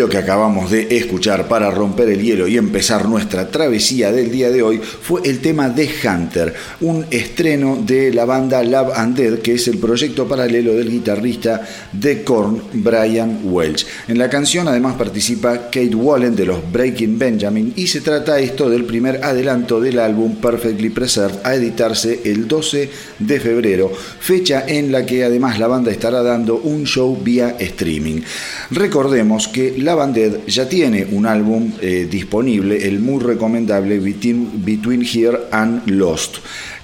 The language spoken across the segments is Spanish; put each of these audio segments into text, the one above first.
Lo que acabamos de escuchar para romper el hielo y empezar nuestra travesía del día de hoy fue el tema de Hunter, un estreno de la banda Love and Dead, que es el proyecto paralelo del guitarrista de Korn, Brian Welch. En la canción además participa Kate Wallen de los Breaking Benjamin y se trata esto del primer adelanto del álbum Perfectly Preserved a editarse el 12 de febrero, fecha en la que además la banda estará dando un show vía streaming. Recordemos que la Banded ya tiene un álbum eh, disponible, el muy recomendable Between, Here and Lost,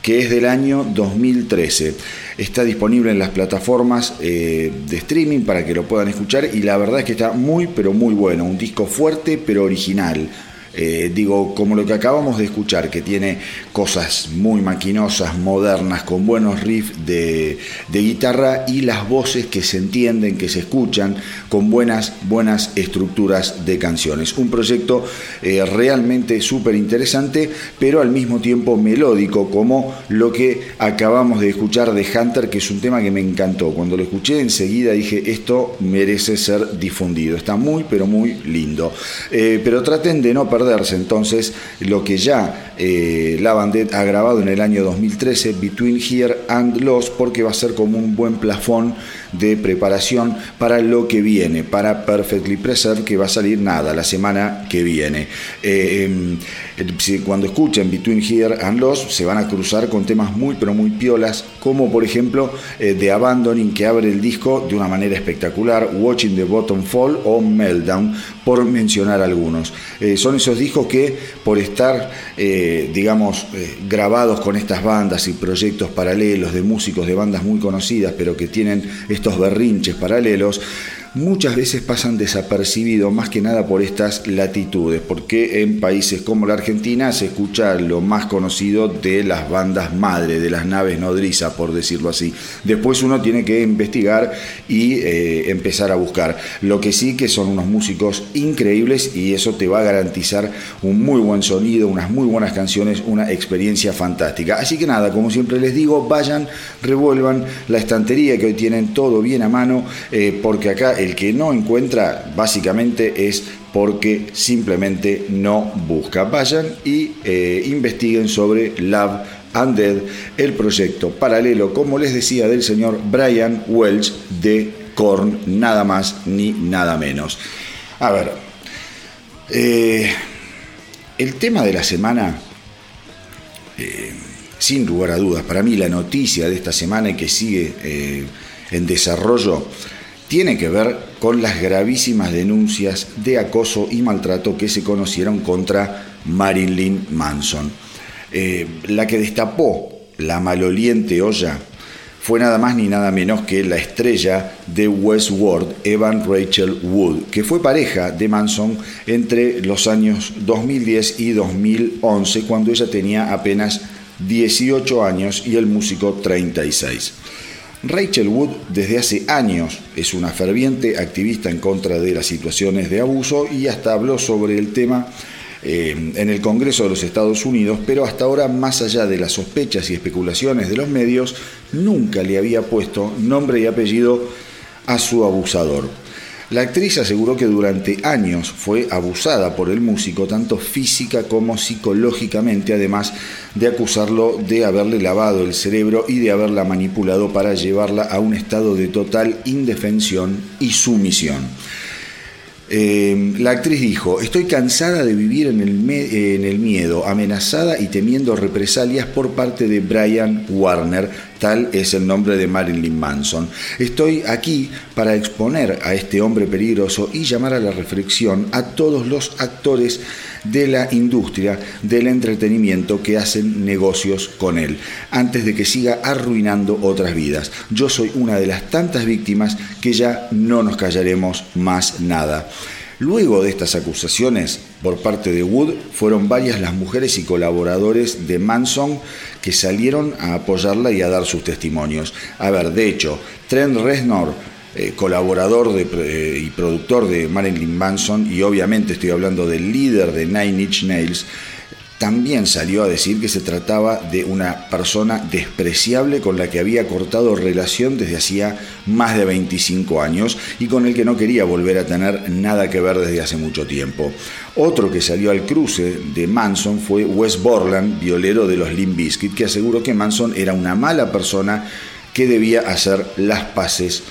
que es del año 2013. Está disponible en las plataformas eh, de streaming para que lo puedan escuchar y la verdad es que está muy pero muy bueno, un disco fuerte pero original. Eh, digo, como lo que acabamos de escuchar, que tiene cosas muy maquinosas, modernas, con buenos riffs de, guitarra y las voces que se entienden, que se escuchan, con buenas, buenas estructuras de canciones. Un proyecto eh, realmente súper interesante, pero al mismo tiempo melódico, como lo que acabamos de escuchar de Hunter, que es un tema que me encantó. Cuando lo escuché enseguida dije, esto merece ser difundido. Está muy, pero muy lindo. Eh, pero traten de no entonces lo que ya eh, la ha grabado en el año 2013, Between Here and Lost, porque va a ser como un buen plafón de preparación para lo que viene, para Perfectly Preserved, que va a salir nada la semana que viene. Eh, em, cuando escuchen Between Here and Lost, se van a cruzar con temas muy, pero muy piolas, como por ejemplo eh, Abandoning, que abre el disco de una manera espectacular, Watching the Bottom Fall o Meltdown, por mencionar algunos. Eh, son esos discos que, por estar, digamos, grabados con estas bandas y proyectos paralelos de músicos de bandas muy conocidas, pero que tienen estos berrinches paralelos, muchas veces pasan desapercibidos más que nada por estas latitudes, porque en países como la Argentina se escucha lo más conocido de las bandas madre, de las naves nodriza, por decirlo así. Después uno tiene que investigar y eh, empezar a buscar. Lo que sí que son unos músicos increíbles y eso te va a garantizar un muy buen sonido, unas muy buenas canciones, una experiencia fantástica. Así que nada, como siempre les digo, vayan, revuelvan la estantería que hoy tienen todo bien a mano, eh, porque acá el que no encuentra básicamente es porque simplemente no busca. Vayan y eh, investiguen sobre Love and Dead, el proyecto paralelo, como les decía, del señor Brian Welch de Korn, nada más ni nada menos. A ver, eh, el tema de la semana, eh, sin lugar a dudas, para mí la noticia de esta semana y que sigue en desarrollo, tiene que ver con las gravísimas denuncias de acoso y maltrato que se conocieron contra Marilyn Manson. Eh, la que destapó la maloliente olla fue nada más ni nada menos que la estrella de Westworld, Evan Rachel Wood, que fue pareja de Manson entre los años 2010 y 2011, cuando ella tenía apenas 18 años y el músico 36. Rachel Wood desde hace años es una ferviente activista en contra de las situaciones de abuso y hasta habló sobre el tema eh, en el Congreso de los Estados Unidos, pero hasta ahora, más allá de las sospechas y especulaciones de los medios, nunca le había puesto nombre y apellido a su abusador. La actriz aseguró que durante años fue abusada por el músico, tanto física como psicológicamente, además de acusarlo de haberle lavado el cerebro y de haberla manipulado para llevarla a un estado de total indefensión y sumisión. Em, la actriz dijo, estoy cansada de vivir en el, en el, miedo, amenazada y temiendo represalias por parte de Brian Warner, tal es el nombre de Marilyn Manson. Estoy aquí para exponer a este hombre peligroso y llamar a la reflexión a todos los actores de la industria del entretenimiento que hacen negocios con él, antes de que siga arruinando otras vidas. Yo soy una de las tantas víctimas que ya no nos callaremos más nada. Luego de estas acusaciones por parte de Wood, fueron varias las mujeres y colaboradores de Manson que salieron a apoyarla y a dar sus testimonios. A ver, de hecho, Trent Reznor, eh, colaborador eh, y productor de Marilyn Manson, y obviamente estoy hablando del líder de Nine Inch Nails, también salió a decir que se trataba de una persona despreciable con la que había cortado relación desde hacía más de 25 años y con el que no quería volver a tener nada que ver desde hace mucho tiempo. Otro que salió al cruce de Manson fue Wes Borland, violero de los Limp Bizkit, que aseguró que Manson era una mala persona que debía hacer las paces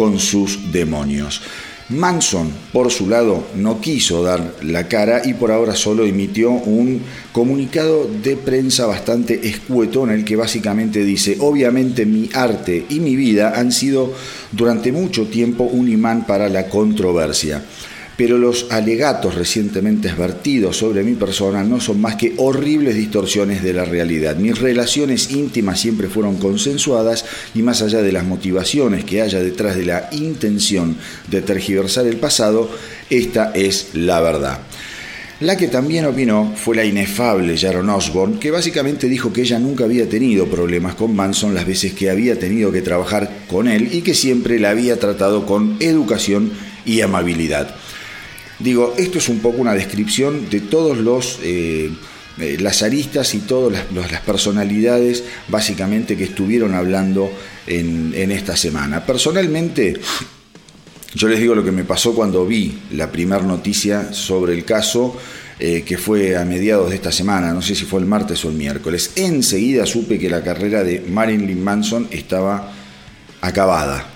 con sus demonios. Manson, por su lado, no quiso dar la cara y por ahora solo emitió un comunicado de prensa bastante escueto en el que básicamente dice, obviamente mi arte y mi vida han sido durante mucho tiempo un imán para la controversia pero los alegatos recientemente vertidos sobre mi persona no son más que horribles distorsiones de la realidad. Mis relaciones íntimas siempre fueron consensuadas y más allá de las motivaciones que haya detrás de la intención de tergiversar el pasado, esta es la verdad. La que también opinó fue la inefable Sharon Osbourne, que básicamente dijo que ella nunca había tenido problemas con Manson las veces que había tenido que trabajar con él y que siempre la había tratado con educación y amabilidad. Digo, esto es un poco una descripción de todos los eh, eh, las aristas y todas las, personalidades básicamente que estuvieron hablando en, esta semana. Personalmente, yo les digo lo que me pasó cuando vi la primera noticia sobre el caso, eh, que fue a mediados de esta semana, no sé si fue el martes o el miércoles. Enseguida supe que la carrera de Marilyn Manson estaba acabada.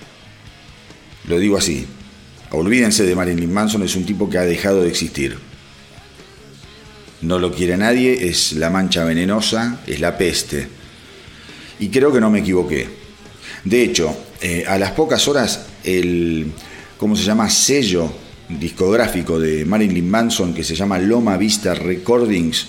Lo digo así. Olvídense de Marilyn Manson, es un tipo que ha dejado de existir. No lo quiere nadie, es la mancha venenosa, es la peste. Y creo que no me equivoqué. De hecho, eh, a las pocas horas el ¿cómo se llama? sello discográfico de Marilyn Manson que se llama Loma Vista Recordings,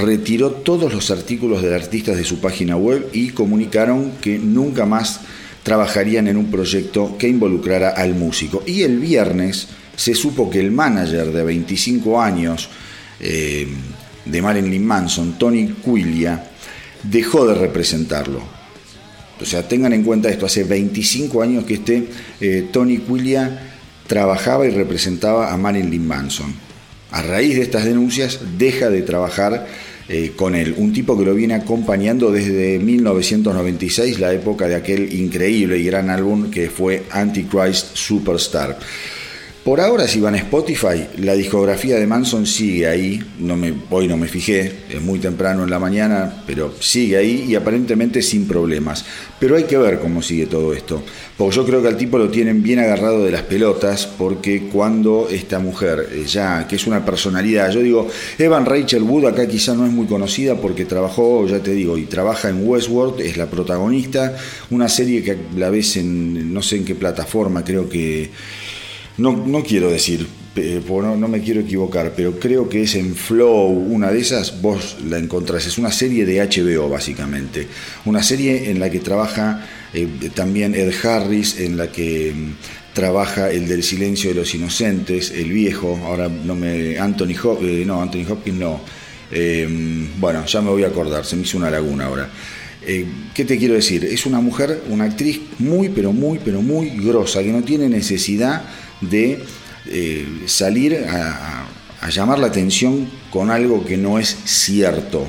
retiró todos los artículos del artista de su página web y comunicaron que nunca más trabajarían en un proyecto que involucrara al músico. Y el viernes se supo que el manager de 25 años eh, de Marilyn Manson, Tony Quillia, dejó de representarlo. O sea, tengan en cuenta esto, hace 25 años que este eh, Tony Quillia trabajaba y representaba a Marilyn Manson. A raíz de estas denuncias deja de trabajar eh, con él, un tipo que lo viene acompañando desde 1996, la época de aquel increíble y gran álbum que fue Antichrist Superstar. Por ahora, si van a Spotify, la discografía de Manson sigue ahí. No me, hoy no me fijé, es muy temprano en la mañana, pero sigue ahí y aparentemente sin problemas. Pero hay que ver cómo sigue todo esto. Porque yo creo que al tipo lo tienen bien agarrado de las pelotas, porque cuando esta mujer, eh, ya que es una personalidad, yo digo, Evan Rachel Wood acá quizá no es muy conocida porque trabajó, ya te digo, y trabaja en Westworld, es la protagonista, una serie que la ves en no sé en qué plataforma, creo que no, no quiero decir, no, no, me quiero equivocar, pero creo que es en Flow, una de esas, vos la encontrás. Es una serie de HBO, básicamente. Una serie en la que trabaja eh, también Ed Harris, en la que mm, trabaja el del silencio de los inocentes, el viejo, ahora no me. Anthony Hopkins, eh, no, Anthony Hopkins no. Eh, bueno, ya me voy a acordar, se me hizo una laguna ahora. ¿Qué te quiero decir? Es una mujer, una actriz muy, pero muy, pero muy grosa, que no tiene necesidad de eh, salir a, llamar la atención con algo que no es cierto.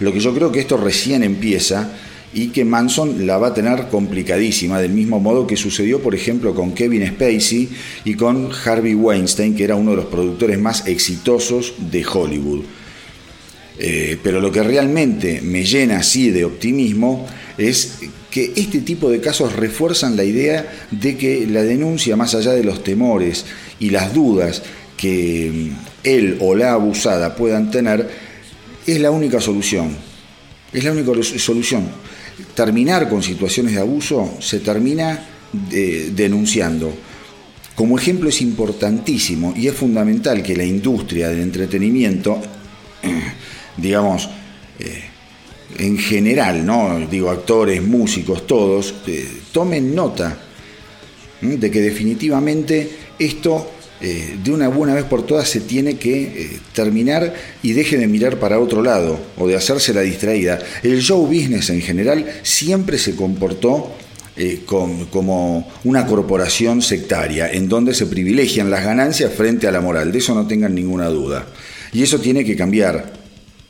Lo que yo creo que esto recién empieza y que Manson la va a tener complicadísima, del mismo modo que sucedió, por ejemplo, con Kevin Spacey y con Harvey Weinstein, que era uno de los productores más exitosos de Hollywood. Eh, pero lo que realmente me llena así de optimismo es este tipo de casos refuerzan la idea de que la denuncia, más allá de los temores y las dudas que mm, él o la abusada puedan tener, es la única solución. Es la única solución. Terminar con situaciones de abuso se termina eh, denunciando. Como ejemplo es importantísimo y es fundamental que la industria del entretenimiento, digamos, eh, en general, ¿no? digo actores, músicos, todos, eh, tomen nota de que definitivamente esto eh, de una buena vez por todas se tiene que eh, terminar y deje de mirar para otro lado o de hacerse la distraída. El show business en general siempre se comportó como una corporación sectaria, en donde se privilegian las ganancias frente a la moral, de eso no tengan ninguna duda. Y eso tiene que cambiar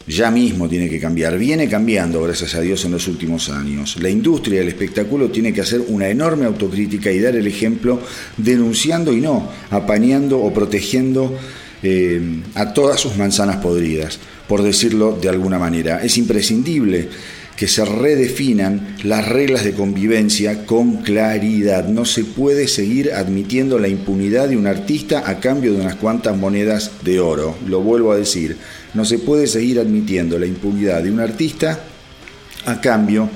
ya mismo tiene que cambiar. Viene cambiando, gracias a Dios, en los últimos años. La industria del espectáculo tiene que hacer una enorme autocrítica y dar el ejemplo denunciando y no apañando o protegiendo eh, a todas sus manzanas podridas, por decirlo de alguna manera. Es imprescindible que se redefinan las reglas de convivencia con claridad. No se puede seguir admitiendo la impunidad de un artista a cambio de unas cuantas monedas de oro. Lo vuelvo a decir, no se puede seguir admitiendo la impunidad de un artista a cambio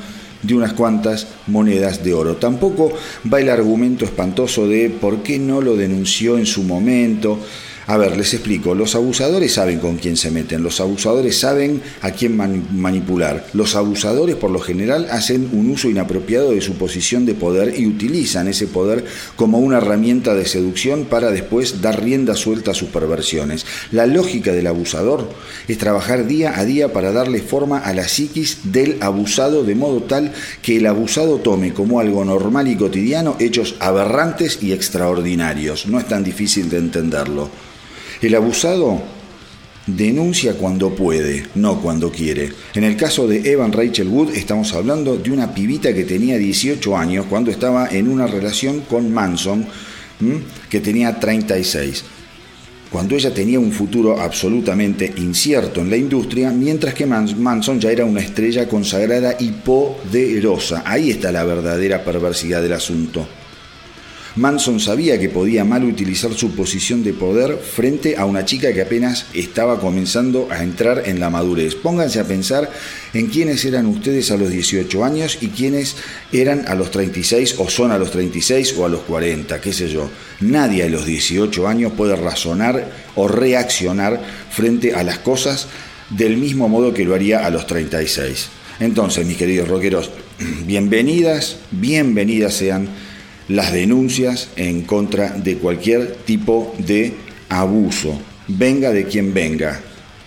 de unas cuantas monedas de oro. Tampoco va el argumento espantoso de por qué no lo denunció en su momento. A ver, les explico. Los abusadores saben con quién se meten. Los abusadores saben a quién manipular. Los abusadores, por lo general, hacen un uso inapropiado de su posición de poder y utilizan ese poder como una herramienta de seducción para después dar rienda suelta a sus perversiones. La lógica del abusador es trabajar día a día para darle forma a la psiquis del abusado de modo tal que el abusado tome como algo normal y cotidiano hechos aberrantes y extraordinarios. No es tan difícil de entenderlo. El abusado denuncia cuando puede, no cuando quiere. En el caso de Evan Rachel Wood estamos hablando de una pibita que tenía 18 años cuando estaba en una relación con Manson, que tenía 36 cuando ella tenía un futuro absolutamente incierto en la industria, mientras que Manson ya era una estrella consagrada y poderosa. Ahí está la verdadera perversidad del asunto. Manson sabía que podía mal utilizar su posición de poder frente a una chica que apenas estaba comenzando a entrar en la madurez. Pónganse a pensar en quiénes eran ustedes a los 18 años y quiénes eran a los 36 o son a los 36 o a los 40, qué sé yo. Nadie a los 18 años puede razonar o reaccionar frente a las cosas del mismo modo que lo haría a los 36. Entonces, mis queridos rockeros, bienvenidas, bienvenidas sean las denuncias en contra de cualquier tipo de abuso, venga de quien venga.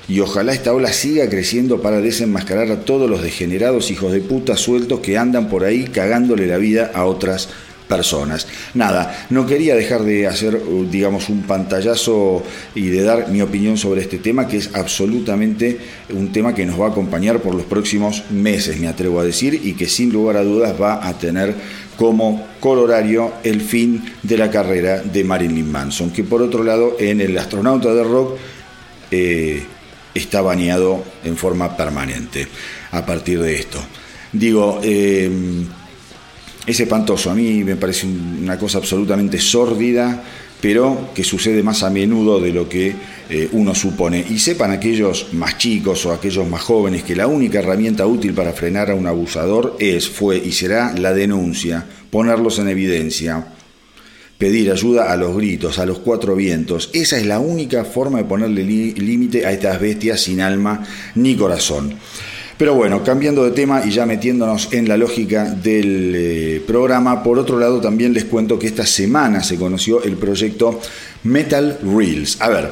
Y ojalá esta ola siga creciendo para desenmascarar a todos los degenerados hijos de puta sueltos que andan por ahí cagándole la vida a otras personas. Nada, no quería dejar de hacer, digamos, un pantallazo y de dar mi opinión sobre este tema, que es absolutamente un tema que nos va a acompañar por los próximos meses, me atrevo a decir, y que sin lugar a dudas va a tener como colorario el fin de la carrera de Marilyn Manson, que por otro lado en el astronauta de rock eh, está baneado en forma permanente a partir de esto. Digo, eh, es espantoso, a mí me parece una cosa absolutamente sórdida, pero que sucede más a menudo de lo que eh, uno supone. Y sepan aquellos más chicos o aquellos más jóvenes que la única herramienta útil para frenar a un abusador es, fue y será la denuncia, ponerlos en evidencia, pedir ayuda a los gritos, a los cuatro vientos. Esa es la única forma de ponerle límite a estas bestias sin alma ni corazón. Pero bueno, cambiando de tema y ya metiéndonos en la lógica del eh, programa, por otro lado también les cuento que esta semana se conoció el proyecto Metal Reels. A ver,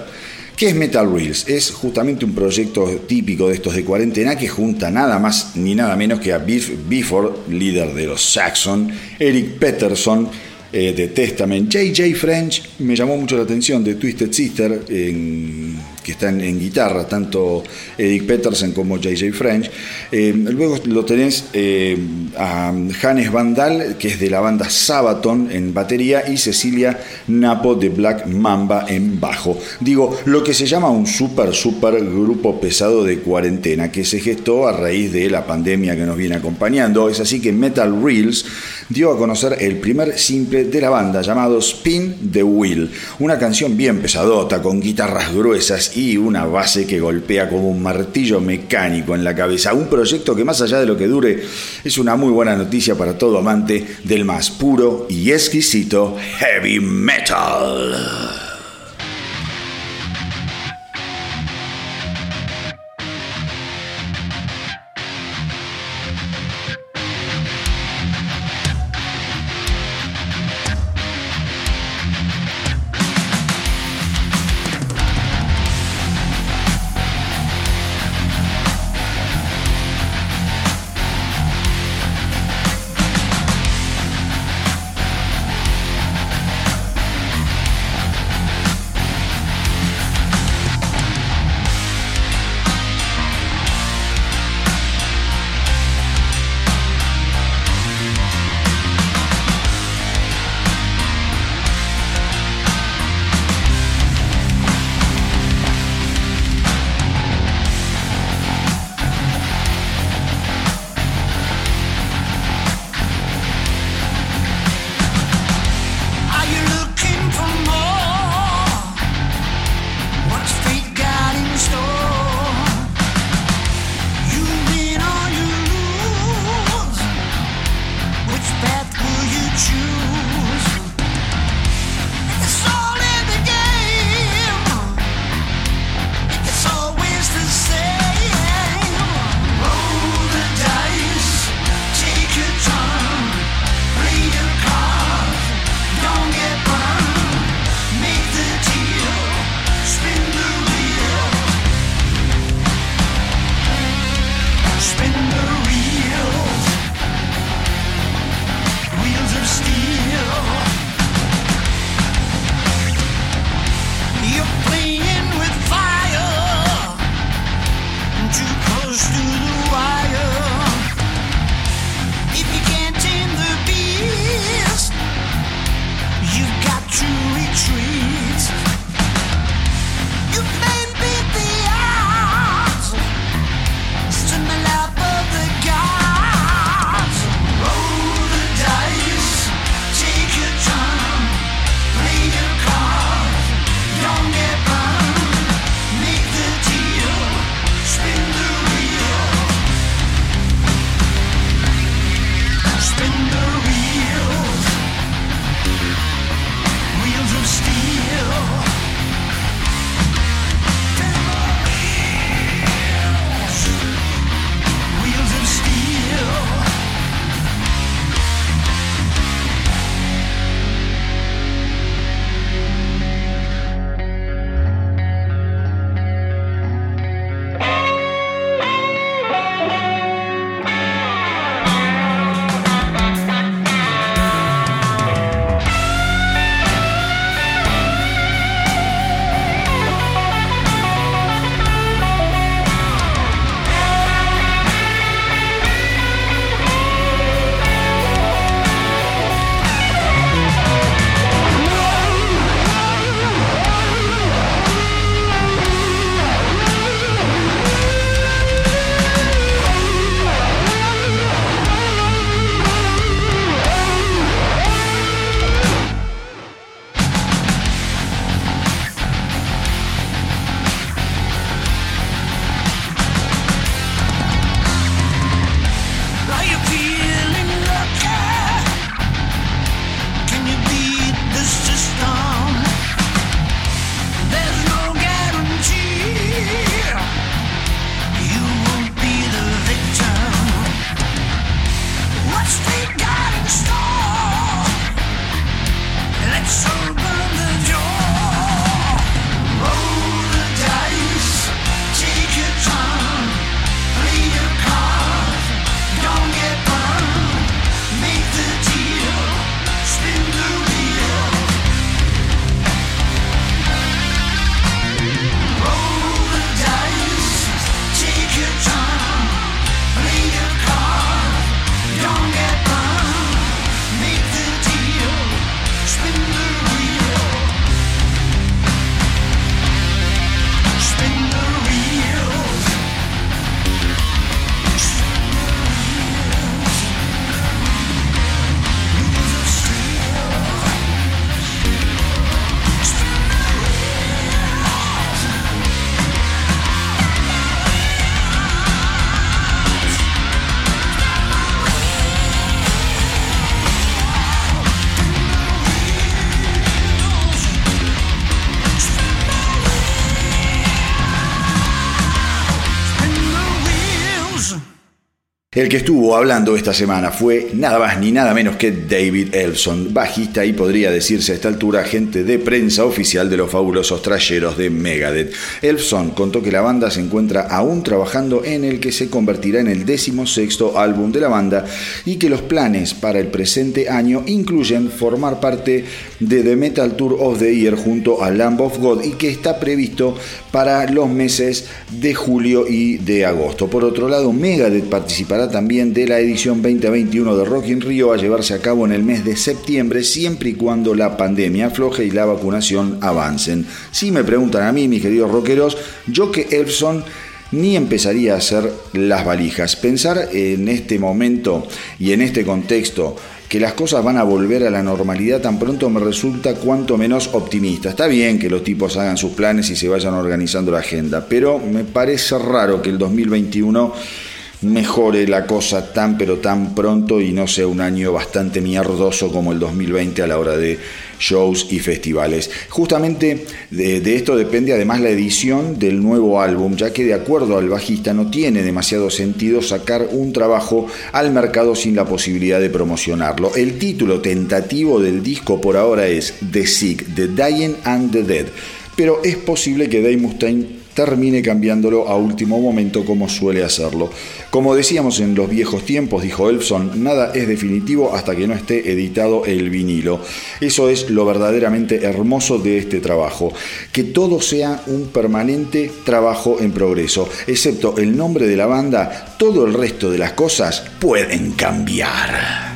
¿qué es Metal Reels? Es justamente un proyecto típico de estos de cuarentena que junta nada más ni nada menos que a Biff Bifford, líder de los Saxon, Eric Peterson, eh, de Testament, JJ French, me llamó mucho la atención de Twisted Sister en que están en guitarra, tanto Eric Peterson como JJ French. Eh, luego lo tenés eh, a Hannes Vandal, que es de la banda Sabaton en batería, y Cecilia Napo de Black Mamba en bajo. Digo, lo que se llama un super, super grupo pesado de cuarentena, que se gestó a raíz de la pandemia que nos viene acompañando. Es así que Metal Reels dio a conocer el primer simple de la banda llamado Spin the Wheel, una canción bien pesadota, con guitarras gruesas y una base que golpea como un martillo mecánico en la cabeza. Un proyecto que más allá de lo que dure es una muy buena noticia para todo amante del más puro y exquisito heavy metal. El que estuvo hablando esta semana fue nada más ni nada menos que David Elson, bajista y podría decirse a esta altura agente de prensa oficial de los fabulosos trayeros de Megadeth. Elson contó que la banda se encuentra aún trabajando en el que se convertirá en el décimo sexto álbum de la banda y que los planes para el presente año incluyen formar parte de The Metal Tour of the Year junto a Lamb of God y que está previsto para los meses de julio y de agosto. Por otro lado, Megadeth participará también de la edición 2021 de Rock in Rio a llevarse a cabo en el mes de septiembre, siempre y cuando la pandemia afloje y la vacunación avancen. Si me preguntan a mí, mis queridos rockeros, yo que Elson ni empezaría a hacer las valijas. Pensar en este momento y en este contexto que las cosas van a volver a la normalidad tan pronto me resulta cuanto menos optimista. Está bien que los tipos hagan sus planes y se vayan organizando la agenda, pero me parece raro que el 2021 mejore la cosa tan pero tan pronto y no sea un año bastante mierdoso como el 2020 a la hora de shows y festivales. Justamente de, esto depende además la edición del nuevo álbum, ya que de acuerdo al bajista no tiene demasiado sentido sacar un trabajo al mercado sin la posibilidad de promocionarlo. El título tentativo del disco por ahora es The Sick, The Dying and the Dead, pero es posible que Dave Mustaine termine cambiándolo a último momento como suele hacerlo. Como decíamos en los viejos tiempos, dijo Elfson, nada es definitivo hasta que no esté editado el vinilo. Eso es lo verdaderamente hermoso de este trabajo, que todo sea un permanente trabajo en progreso, excepto el nombre de la banda, todo el resto de las cosas pueden cambiar.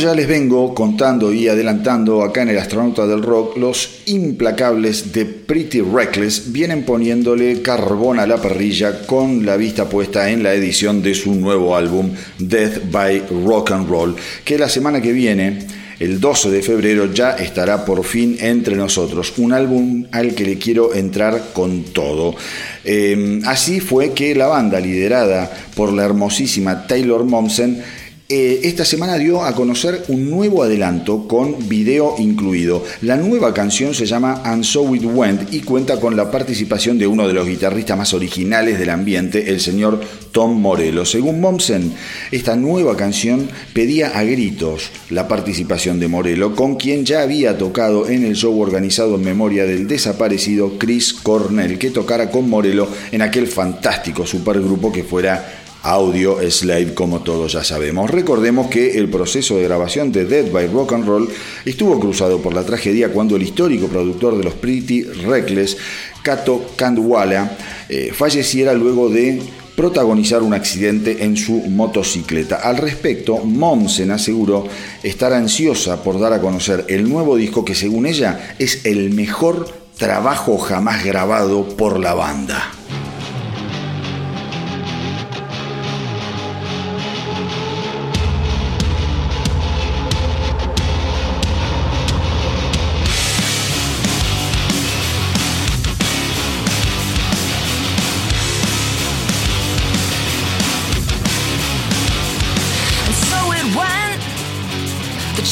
Ya les vengo contando y adelantando acá en el Astronauta del Rock, los implacables de Pretty Reckless vienen poniéndole carbón a la parrilla con la vista puesta en la edición de su nuevo álbum Death by Rock and Roll, que la semana que viene, el 12 de febrero, ya estará por fin entre nosotros. Un álbum al que le quiero entrar con todo. Eh, así fue que la banda, liderada por la hermosísima Taylor Momsen, eh, esta semana dio a conocer un nuevo adelanto con video incluido. La nueva canción se llama And So It Went y cuenta con la participación de uno de los guitarristas más originales del ambiente, el señor Tom Morello. Según Momsen, esta nueva canción pedía a gritos la participación de Morello, con quien ya había tocado en el show organizado en memoria del desaparecido Chris Cornell, que tocara con Morello en aquel fantástico supergrupo que fuera audio slave como todos ya sabemos. Recordemos que el proceso de grabación de Dead by Rock and Roll estuvo cruzado por la tragedia cuando el histórico productor de los Pretty Reckless, Kato Kandwala, eh, falleciera luego de protagonizar un accidente en su motocicleta. Al respecto, Momsen aseguró estar ansiosa por dar a conocer el nuevo disco que según ella es el mejor trabajo jamás grabado por la banda.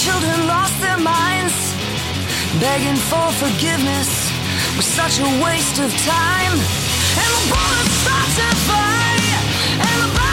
Children lost their minds, begging for forgiveness was such a waste of time. And the bullets start to fly, and the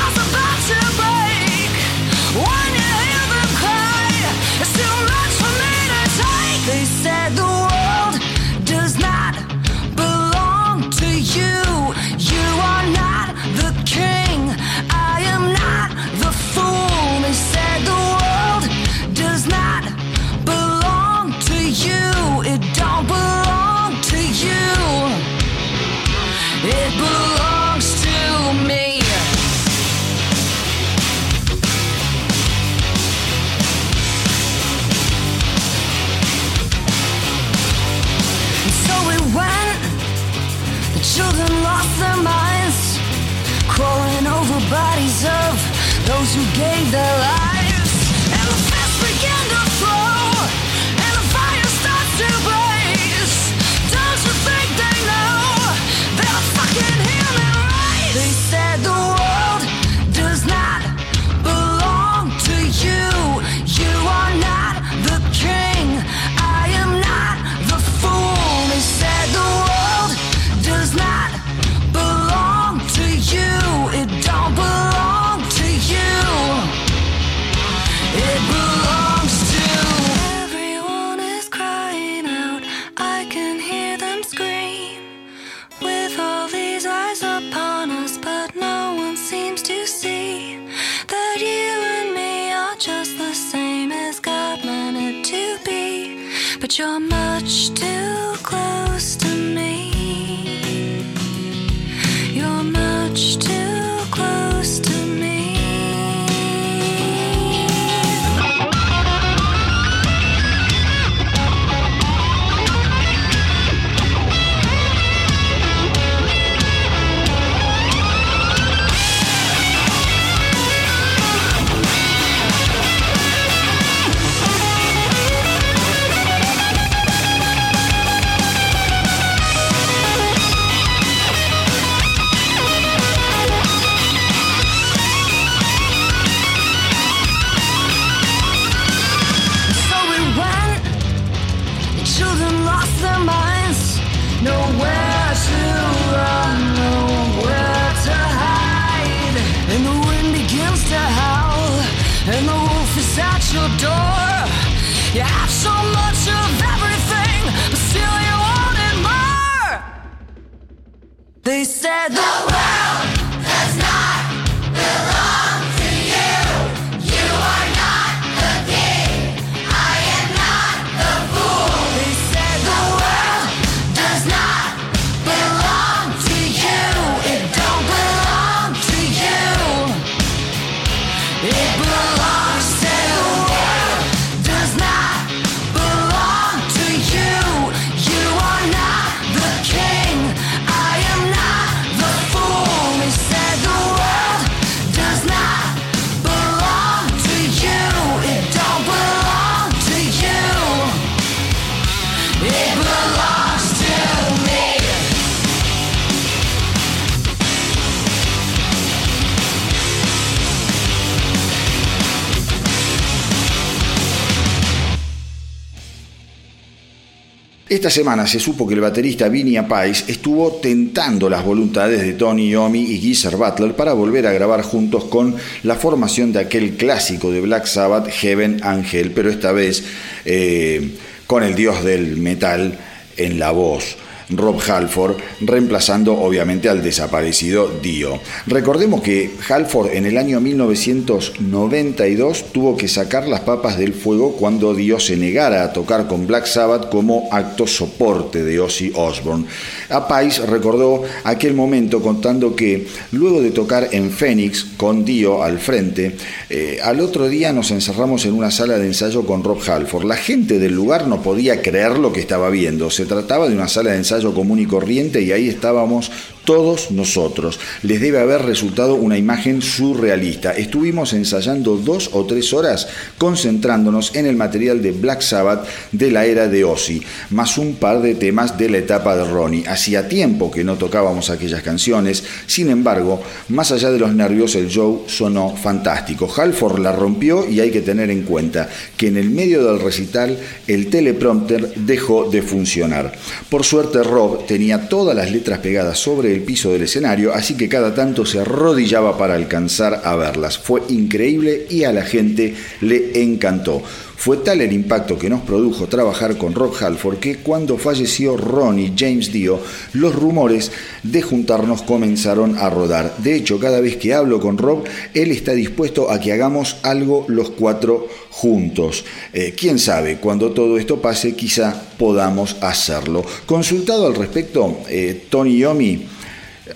Esta semana se supo que el baterista Vinny Apais estuvo tentando las voluntades de Tony Yomi y Geezer Butler para volver a grabar juntos con la formación de aquel clásico de Black Sabbath, Heaven Angel, pero esta vez eh, con el dios del metal en la voz. Rob Halford, reemplazando obviamente al desaparecido Dio. Recordemos que Halford en el año 1992 tuvo que sacar las papas del fuego cuando Dio se negara a tocar con Black Sabbath como acto soporte de Ozzy Osbourne. A Pais recordó aquel momento contando que luego de tocar en Phoenix con Dio al frente, eh, al otro día nos encerramos en una sala de ensayo con Rob Halford. La gente del lugar no podía creer lo que estaba viendo. Se trataba de una sala de ensayo común y corriente y ahí estábamos todos nosotros. Les debe haber resultado una imagen surrealista. Estuvimos ensayando dos o tres horas concentrándonos en el material de Black Sabbath de la era de Ozzy, más un par de temas de la etapa de Ronnie. Hacía tiempo que no tocábamos aquellas canciones, sin embargo, más allá de los nervios, el show sonó fantástico. Halford la rompió y hay que tener en cuenta que en el medio del recital el teleprompter dejó de funcionar. Por suerte, Rob tenía todas las letras pegadas sobre el piso del escenario, así que cada tanto se arrodillaba para alcanzar a verlas. Fue increíble y a la gente le encantó. Fue tal el impacto que nos produjo trabajar con Rob Halford que cuando falleció Ronnie James Dio, los rumores de juntarnos comenzaron a rodar. De hecho, cada vez que hablo con Rob, él está dispuesto a que hagamos algo los cuatro juntos. Eh, Quién sabe, cuando todo esto pase, quizá podamos hacerlo. Consultado al respecto, eh, Tony Yomi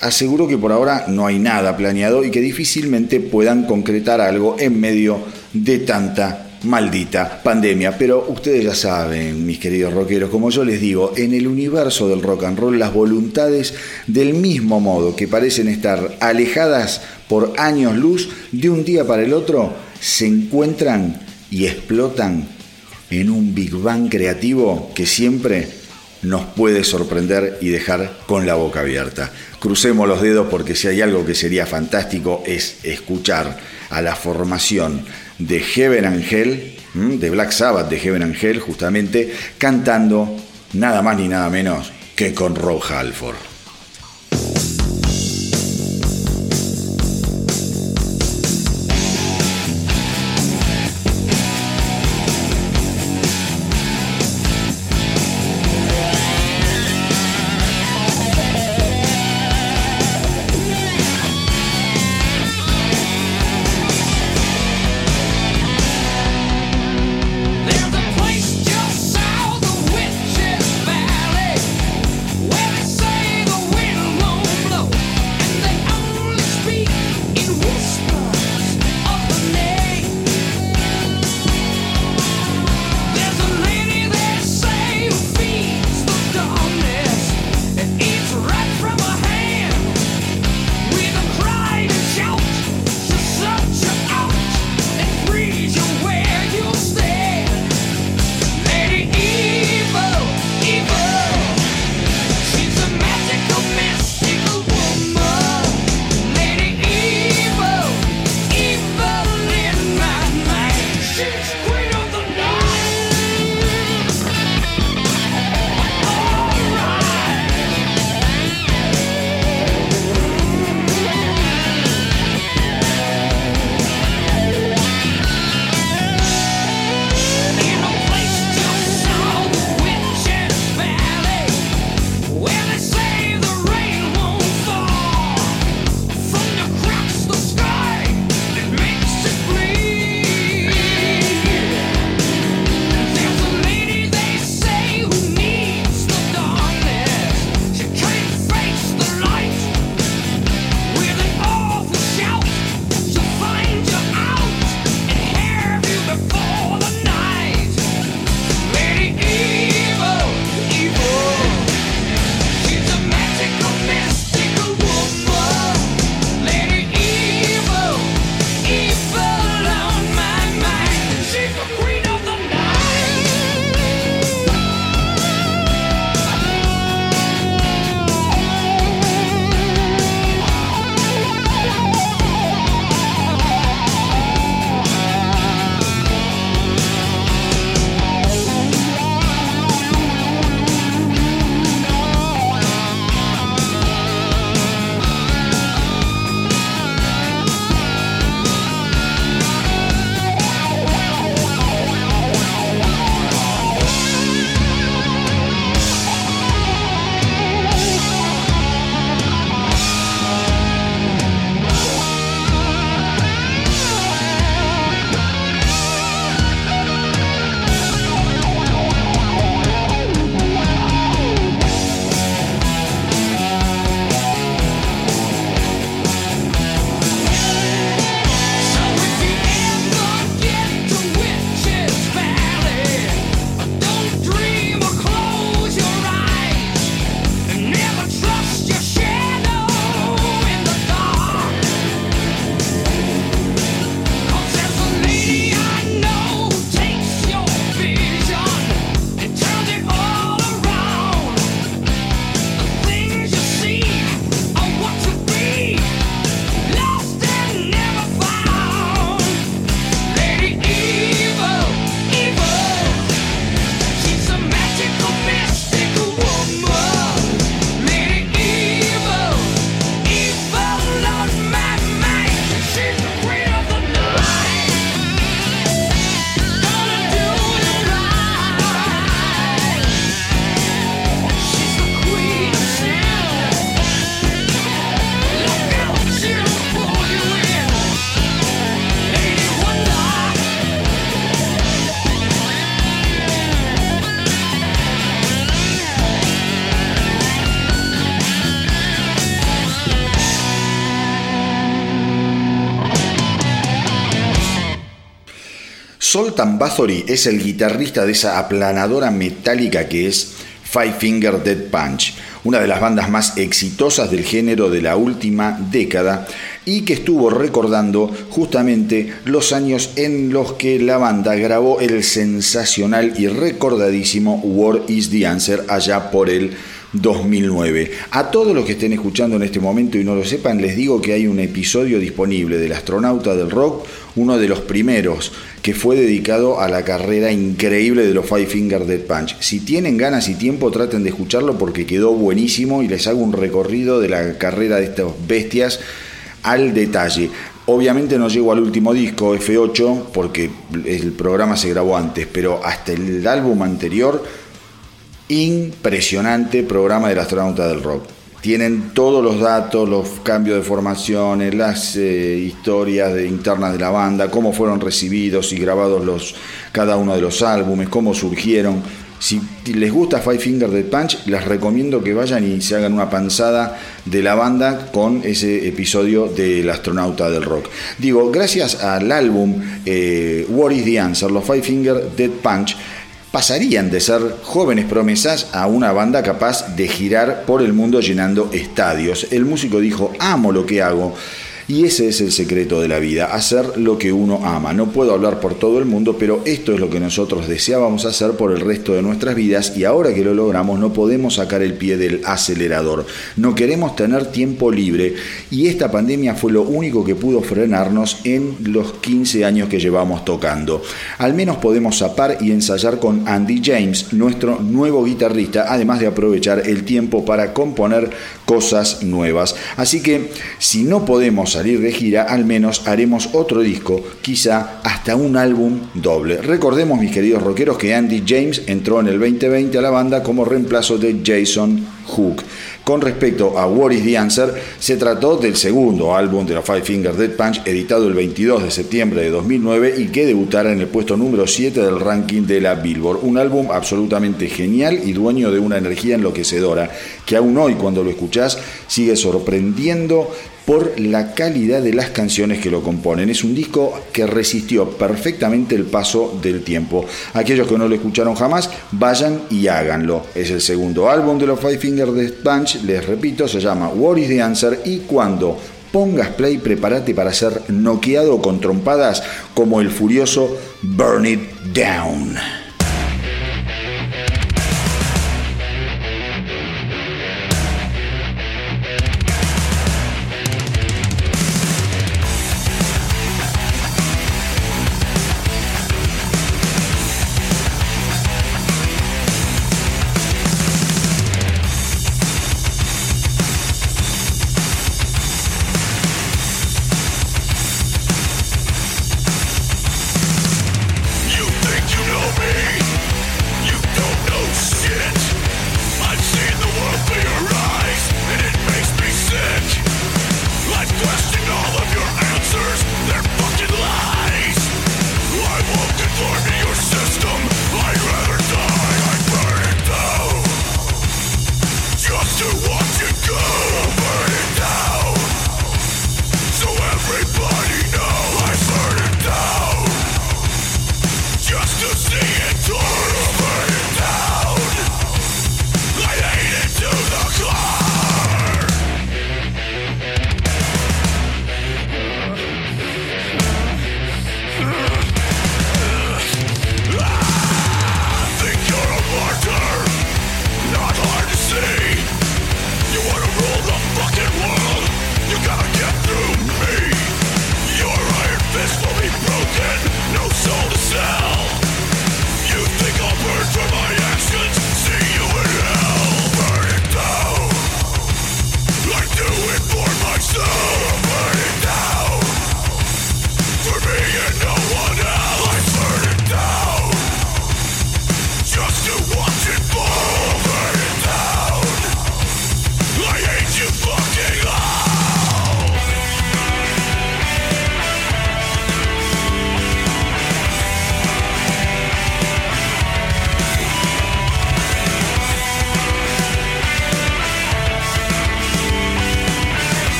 aseguró que por ahora no hay nada planeado y que difícilmente puedan concretar algo en medio de tanta maldita pandemia. Pero ustedes ya saben, mis queridos rockeros, como yo les digo, en el universo del rock and roll las voluntades del mismo modo que parecen estar alejadas por años luz, de un día para el otro se encuentran y explotan en un Big Bang creativo que siempre nos puede sorprender y dejar con la boca abierta. Crucemos los dedos porque si hay algo que sería fantástico es escuchar a la formación de Heaven Angel, de Black Sabbath de Heaven Angel, justamente cantando nada más ni nada menos que con Rob Halford. Soltan Bathory es el guitarrista de esa aplanadora metálica que es Five Finger Dead Punch, una de las bandas más exitosas del género de la última década y que estuvo recordando justamente los años en los que la banda grabó el sensacional y recordadísimo War is the Answer allá por el 2009. A todos los que estén escuchando en este momento y no lo sepan, les digo que hay un episodio disponible del astronauta del rock, uno de los primeros, que fue dedicado a la carrera increíble de los Five Finger Dead Punch. Si tienen ganas y tiempo, traten de escucharlo porque quedó buenísimo y les hago un recorrido de la carrera de estas bestias al detalle. Obviamente no llego al último disco, F8, porque el programa se grabó antes, pero hasta el álbum anterior impresionante programa del astronauta del rock. Tienen todos los datos, los cambios de formaciones, las eh, historias de, internas de la banda, cómo fueron recibidos y grabados los, cada uno de los álbumes, cómo surgieron. Si les gusta Five Finger Dead Punch, les recomiendo que vayan y se hagan una panzada de la banda con ese episodio del astronauta del rock. Digo, gracias al álbum eh, What is the Answer, los Five Finger Dead Punch, pasarían de ser jóvenes promesas a una banda capaz de girar por el mundo llenando estadios. El músico dijo, amo lo que hago. Y ese es el secreto de la vida, hacer lo que uno ama. No puedo hablar por todo el mundo, pero esto es lo que nosotros deseábamos hacer por el resto de nuestras vidas y ahora que lo logramos no podemos sacar el pie del acelerador. No queremos tener tiempo libre y esta pandemia fue lo único que pudo frenarnos en los 15 años que llevamos tocando. Al menos podemos zapar y ensayar con Andy James, nuestro nuevo guitarrista, además de aprovechar el tiempo para componer cosas nuevas. Así que si no podemos salir de gira, al menos haremos otro disco, quizá hasta un álbum doble. Recordemos, mis queridos rockeros, que Andy James entró en el 2020 a la banda como reemplazo de Jason Hook. Con respecto a What is the Answer, se trató del segundo álbum de la Five Finger Dead Punch, editado el 22 de septiembre de 2009 y que debutara en el puesto número 7 del ranking de la Billboard. Un álbum absolutamente genial y dueño de una energía enloquecedora, que aún hoy cuando lo escuchás sigue sorprendiendo por la calidad de las canciones que lo componen. Es un disco que resistió perfectamente el paso del tiempo. Aquellos que no lo escucharon jamás, vayan y háganlo. Es el segundo álbum de los Five Finger Death Punch, les repito, se llama What is the Answer y cuando pongas play, prepárate para ser noqueado con trompadas como el furioso Burn It Down.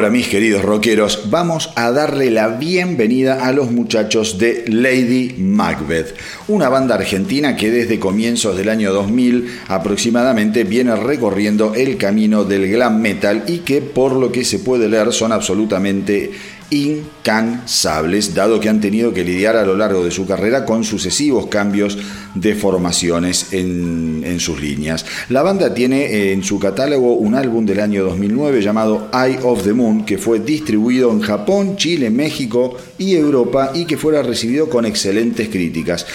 Ahora, mis queridos rockeros, vamos a darle la bienvenida a los muchachos de Lady Macbeth, una banda argentina que desde comienzos del año 2000 aproximadamente viene recorriendo el camino del glam metal y que por lo que se puede leer son absolutamente incansables, dado que han tenido que lidiar a lo largo de su carrera con sucesivos cambios de formaciones en, en sus líneas. La banda tiene en su catálogo un álbum del año 2009 llamado Eye of the Moon, que fue distribuido en Japón, Chile, México y Europa y que fuera recibido con excelentes críticas.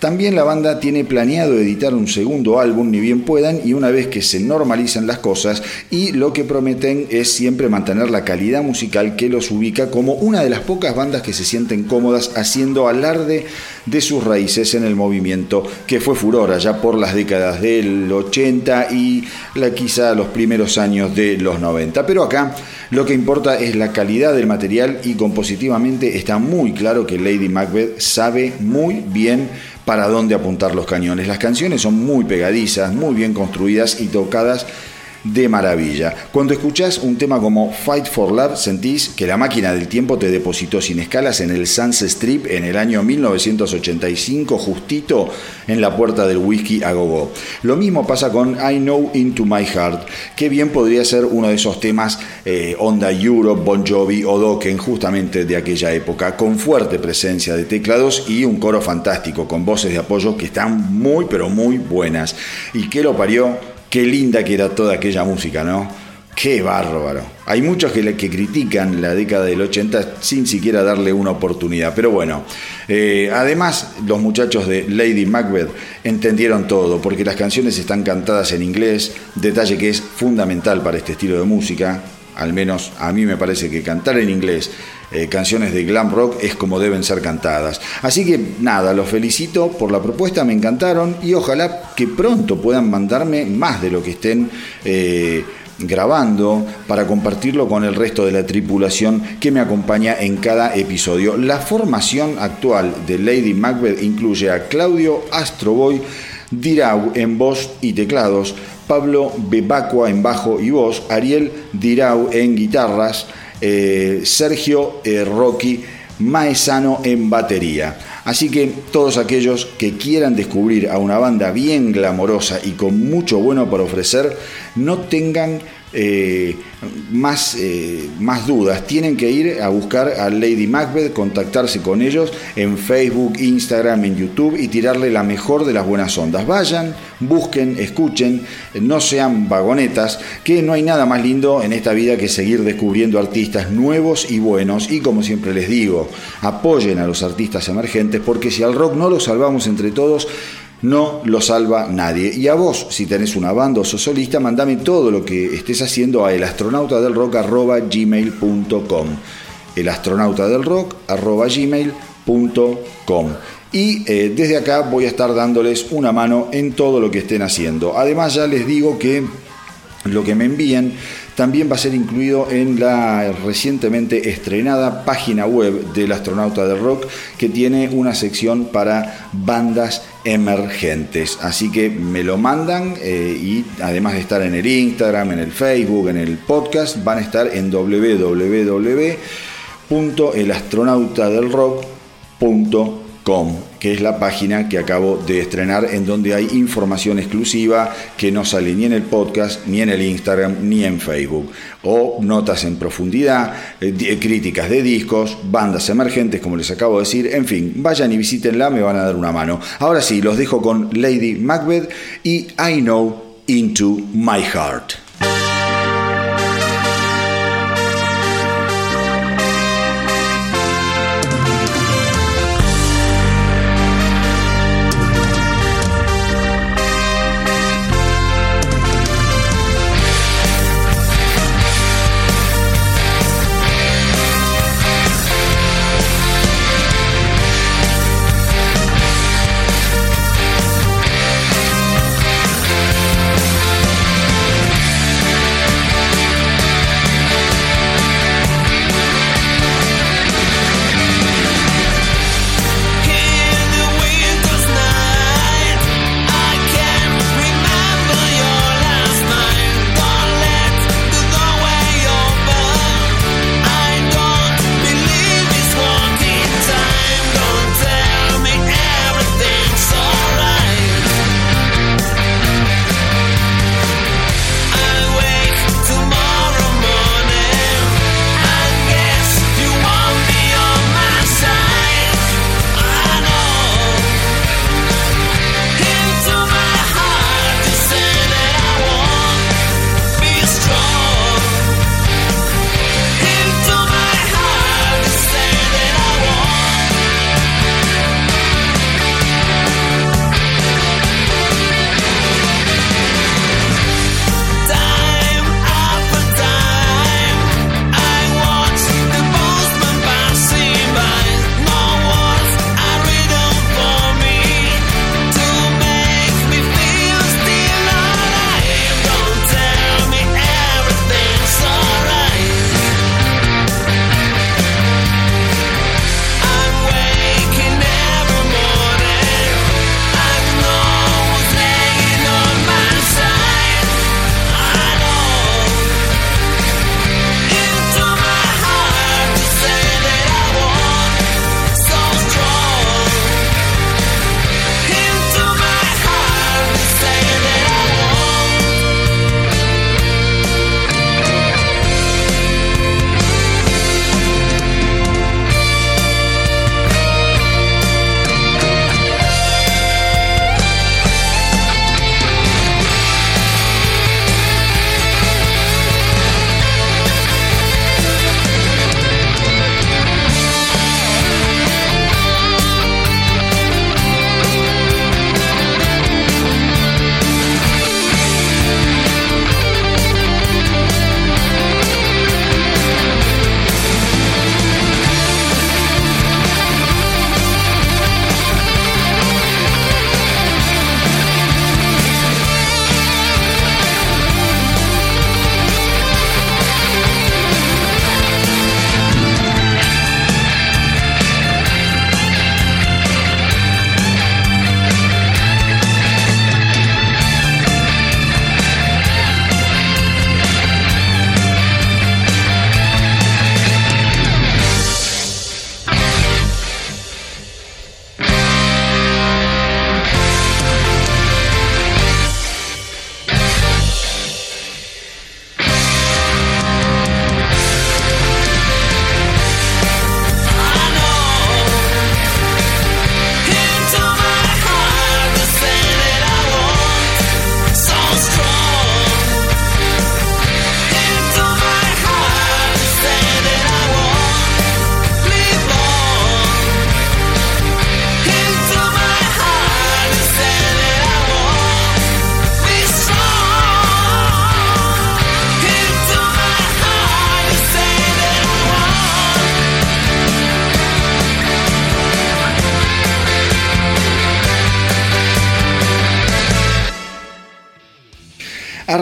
También la banda tiene planeado editar un segundo álbum ni bien puedan y una vez que se normalicen las cosas y lo que prometen es siempre mantener la calidad musical que los ubica como una de las pocas bandas que se sienten cómodas haciendo alarde de sus raíces en el movimiento que fue furor allá por las décadas del 80 y la, quizá los primeros años de los 90. Pero acá lo que importa es la calidad del material y compositivamente está muy claro que Lady Macbeth sabe muy bien para dónde apuntar los cañones. Las canciones son muy pegadizas, muy bien construidas y tocadas de maravilla. Cuando escuchás un tema como Fight for Love, sentís que la máquina del tiempo te depositó sin escalas en el Sunset Strip en el año 1985, justito en la puerta del whisky a gogo. Lo mismo pasa con I Know Into My Heart, que bien podría ser uno de esos temas eh, onda Europe, Bon Jovi o Dokken, justamente de aquella época, con fuerte presencia de teclados y un coro fantástico, con voces de apoyo que están muy, pero muy buenas. ¿Y qué lo parió? Qué linda que era toda aquella música, ¿no? Qué bárbaro. Hay muchos que, critican la década del 80 sin siquiera darle una oportunidad. Pero bueno, eh, además los muchachos de Lady Macbeth entendieron todo, porque las canciones están cantadas en inglés, detalle que es fundamental para este estilo de música. Al menos a mí me parece que cantar en inglés eh, canciones de glam rock es como deben ser cantadas. Así que nada, los felicito por la propuesta, me encantaron y ojalá que pronto puedan mandarme más de lo que estén eh, grabando para compartirlo con el resto de la tripulación que me acompaña en cada episodio. La formación actual de Lady Macbeth incluye a Claudio Astroboy, Dirau en voz y teclados, Pablo Bebacua en bajo y voz, Ariel Dirau en guitarras, eh, Sergio Rocky Maesano en batería. Así que todos aquellos que quieran descubrir a una banda bien glamorosa y con mucho bueno para ofrecer, no tengan eh, más, eh, más dudas, tienen que ir a buscar a Lady Macbeth, contactarse con ellos en Facebook, Instagram, en YouTube y tirarle la mejor de las buenas ondas. Vayan, busquen, escuchen, no sean vagonetas, que no hay nada más lindo en esta vida que seguir descubriendo artistas nuevos y buenos. Y como siempre les digo, apoyen a los artistas emergentes porque si al rock no lo salvamos entre todos, no lo salva nadie. Y a vos, si tenés una banda o sos solista, mandame todo lo que estés haciendo a elastronautadelrock.gmail.com elastronautadelrock.gmail.com y eh, desde acá voy a estar dándoles una mano en todo lo que estén haciendo. Además ya les digo que lo que me envíen también va a ser incluido en la recientemente estrenada página web del astronauta del rock que tiene una sección para bandas emergentes. Así que me lo mandan eh, y además de estar en el Instagram, en el Facebook, en el podcast, van a estar en www.elastronautadelrock.com que es la página que acabo de estrenar en donde hay información exclusiva que no sale ni en el podcast, ni en el Instagram, ni en Facebook. O notas en profundidad, eh, críticas de discos, bandas emergentes, como les acabo de decir. En fin, vayan y visítenla, me van a dar una mano. Ahora sí, los dejo con Lady Macbeth y I Know Into My Heart.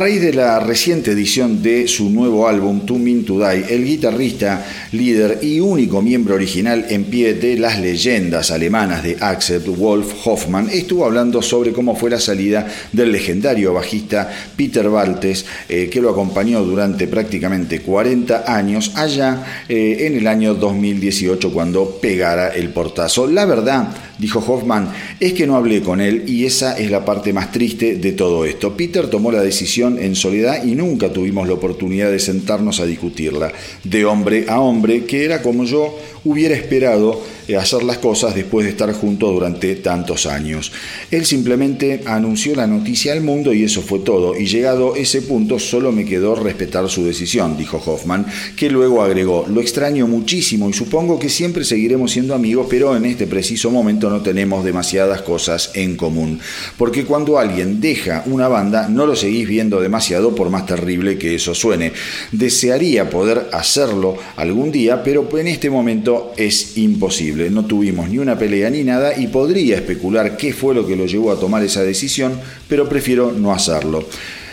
Raíz de la reciente edición de su nuevo álbum To Mean To Die, el guitarrista, líder y único miembro original en pie de las leyendas alemanas de Accept, Wolf Hoffman, estuvo hablando sobre cómo fue la salida del legendario bajista Peter Baltes, eh, que lo acompañó durante prácticamente 40 años, allá eh, en el año 2018 cuando pegara el portazo. La verdad, dijo Hoffman, es que no hablé con él y esa es la parte más triste de todo esto. Peter tomó la decisión en soledad y nunca tuvimos la oportunidad de sentarnos a discutirla, de hombre a hombre, que era como yo hubiera esperado eh, hacer las cosas después de estar juntos durante tantos años. Él simplemente anunció la noticia al mundo y eso fue todo, y llegado ese punto solo me quedó respetar su decisión, dijo Hoffman, que luego agregó, lo extraño muchísimo y supongo que siempre seguiremos siendo amigos, pero en este preciso momento no tenemos demasiadas cosas en común, porque cuando alguien deja una banda no lo seguís viendo demasiado por más terrible que eso suene. Desearía poder hacerlo algún día, pero en este momento es imposible. No tuvimos ni una pelea ni nada y podría especular qué fue lo que lo llevó a tomar esa decisión, pero prefiero no hacerlo.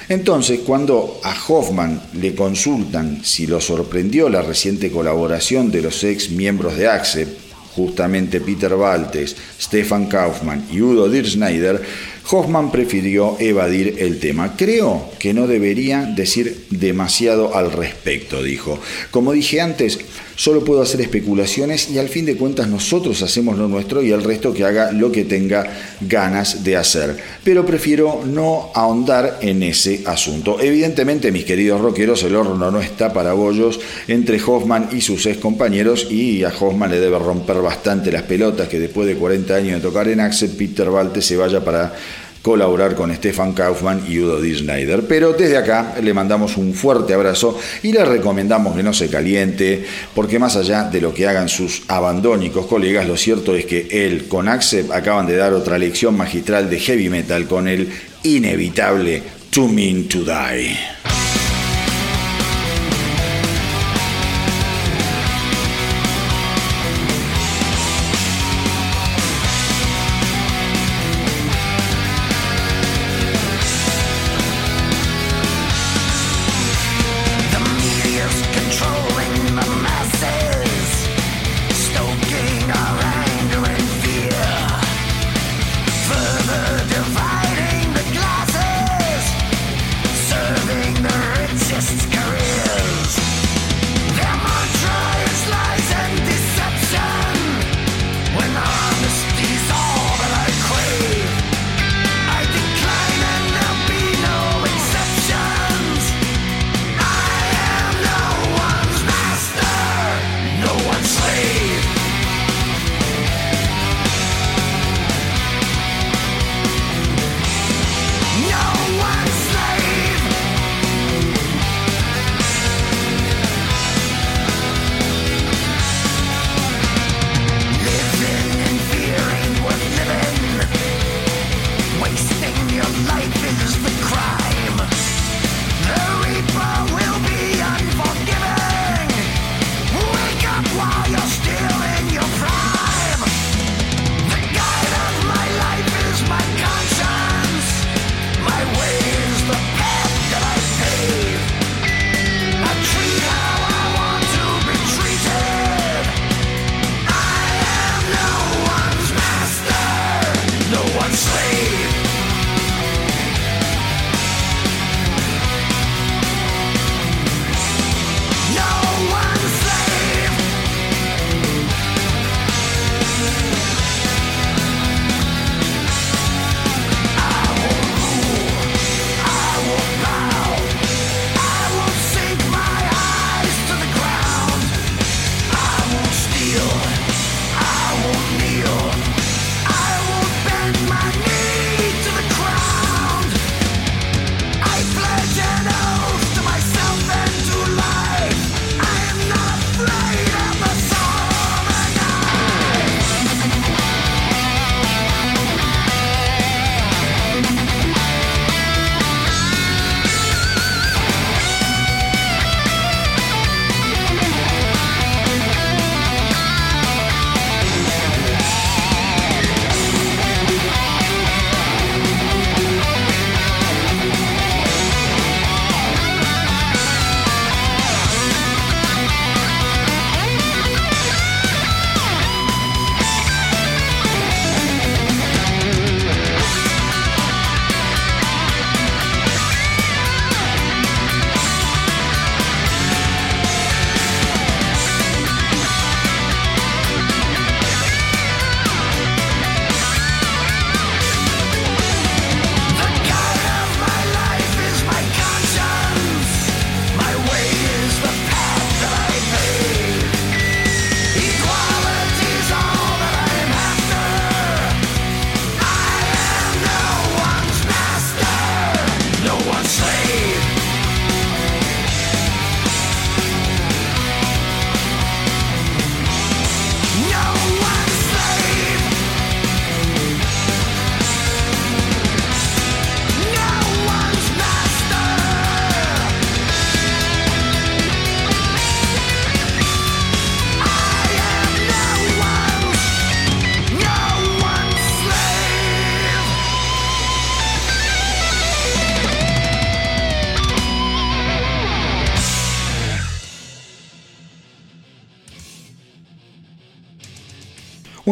Entonces, cuando a Hoffman le consultan si lo sorprendió la reciente colaboración de los ex miembros de AXE, justamente Peter Baltes, Stefan Kaufmann y Udo Dirschneider, Hoffman prefirió evadir el tema. Creo que no debería decir demasiado al respecto, dijo. Como dije antes, solo puedo hacer especulaciones y al fin de cuentas nosotros hacemos lo nuestro y el resto que haga lo que tenga ganas de hacer. Pero prefiero no ahondar en ese asunto. Evidentemente, mis queridos rockeros, el horno no está para bollos entre Hoffman y sus ex compañeros y a Hoffman le debe romper bastante las pelotas que después de 40 años de tocar en Axel, Peter Balte se vaya para colaborar con Stefan Kaufman y Udo D. Schneider. Pero desde acá le mandamos un fuerte abrazo y le recomendamos que no se caliente, porque más allá de lo que hagan sus abandónicos colegas, lo cierto es que él con Accept acaban de dar otra lección magistral de heavy metal con el inevitable To Mean to Die.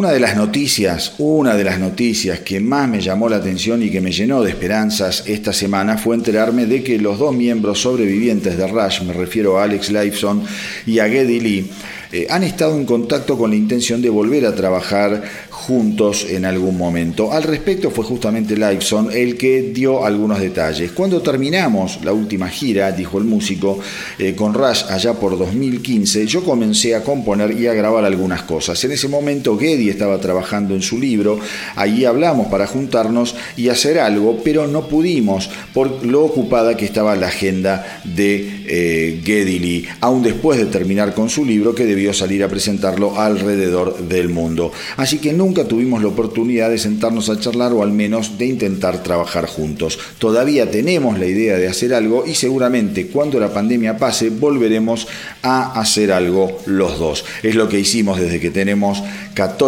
Una de las noticias, una de las noticias que más me llamó la atención y que me llenó de esperanzas esta semana fue enterarme de que los dos miembros sobrevivientes de Rush, me refiero a Alex Lifeson y a Geddy Lee, eh, han estado en contacto con la intención de volver a trabajar juntos en algún momento. Al respecto fue justamente Lifeson el que dio algunos detalles. Cuando terminamos la última gira, dijo el músico, eh, con Rush allá por 2015, yo comencé a componer y a grabar algunas cosas. En ese momento Geddy estaba trabajando en su libro, allí hablamos para juntarnos y hacer algo, pero no pudimos por lo ocupada que estaba la agenda de eh, Geddy Lee, aún después de terminar con su libro que debió salir a presentarlo alrededor del mundo. Así que nunca tuvimos la oportunidad de sentarnos a charlar o al menos de intentar trabajar juntos. Todavía tenemos la idea de hacer algo y seguramente cuando la pandemia pase volveremos a hacer algo los dos. Es lo que hicimos desde que tenemos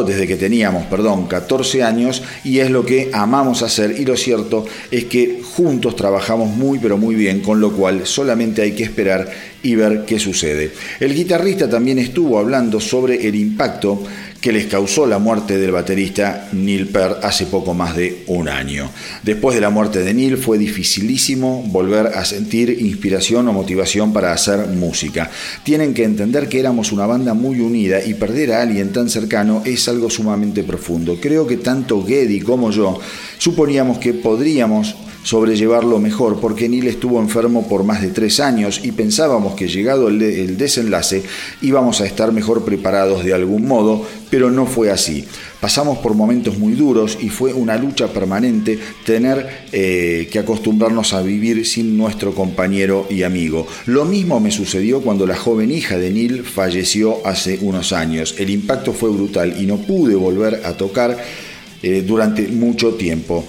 desde que teníamos, perdón, 14 años y es lo que amamos hacer y lo cierto es que juntos trabajamos muy pero muy bien, con lo cual solamente hay que esperar y ver qué sucede. El guitarrista también estuvo hablando sobre el impacto que les causó la muerte del baterista Neil Peart hace poco más de un año. Después de la muerte de Neil fue dificilísimo volver a sentir inspiración o motivación para hacer música. Tienen que entender que éramos una banda muy unida y perder a alguien tan cercano es algo sumamente profundo. Creo que tanto Geddy como yo suponíamos que podríamos sobrellevarlo mejor porque Neil estuvo enfermo por más de tres años y pensábamos que llegado el, el, desenlace íbamos a estar mejor preparados de algún modo, pero no fue así. Pasamos por momentos muy duros y fue una lucha permanente tener eh, que acostumbrarnos a vivir sin nuestro compañero y amigo. Lo mismo me sucedió cuando la joven hija de Neil falleció hace unos años. El impacto fue brutal y no pude volver a tocar eh, durante mucho tiempo.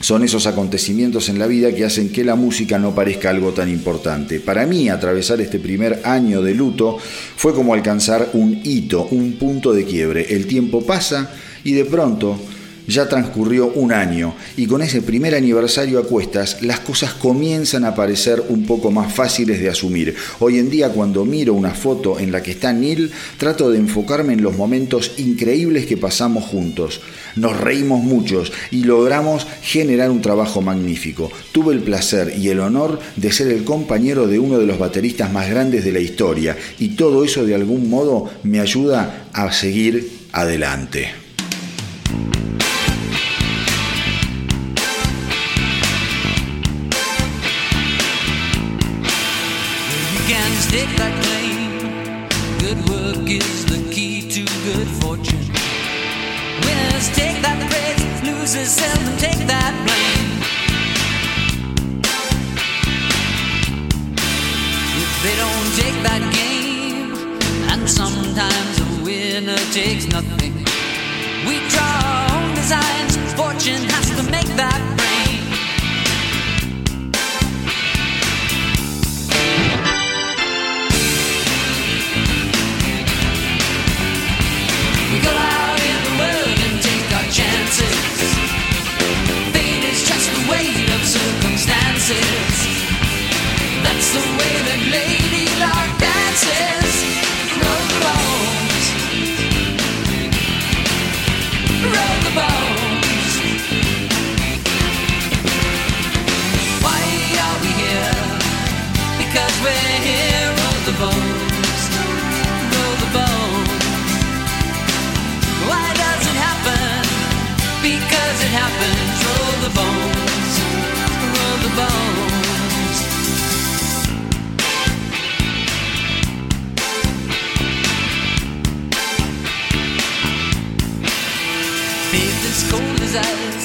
Son esos acontecimientos en la vida que hacen que la música no parezca algo tan importante. Para mí, atravesar este primer año de luto fue como alcanzar un hito, un punto de quiebre. El tiempo pasa y de pronto ya transcurrió un año y con ese primer aniversario a cuestas las cosas comienzan a parecer un poco más fáciles de asumir. Hoy en día cuando miro una foto en la que está Neil, trato de enfocarme en los momentos increíbles que pasamos juntos. Nos reímos muchos y logramos generar un trabajo magnífico. Tuve el placer y el honor de ser el compañero de uno de los bateristas más grandes de la historia y todo eso de algún modo me ayuda a seguir adelante. Takes nothing. We draw our own designs, fortune has to make that desire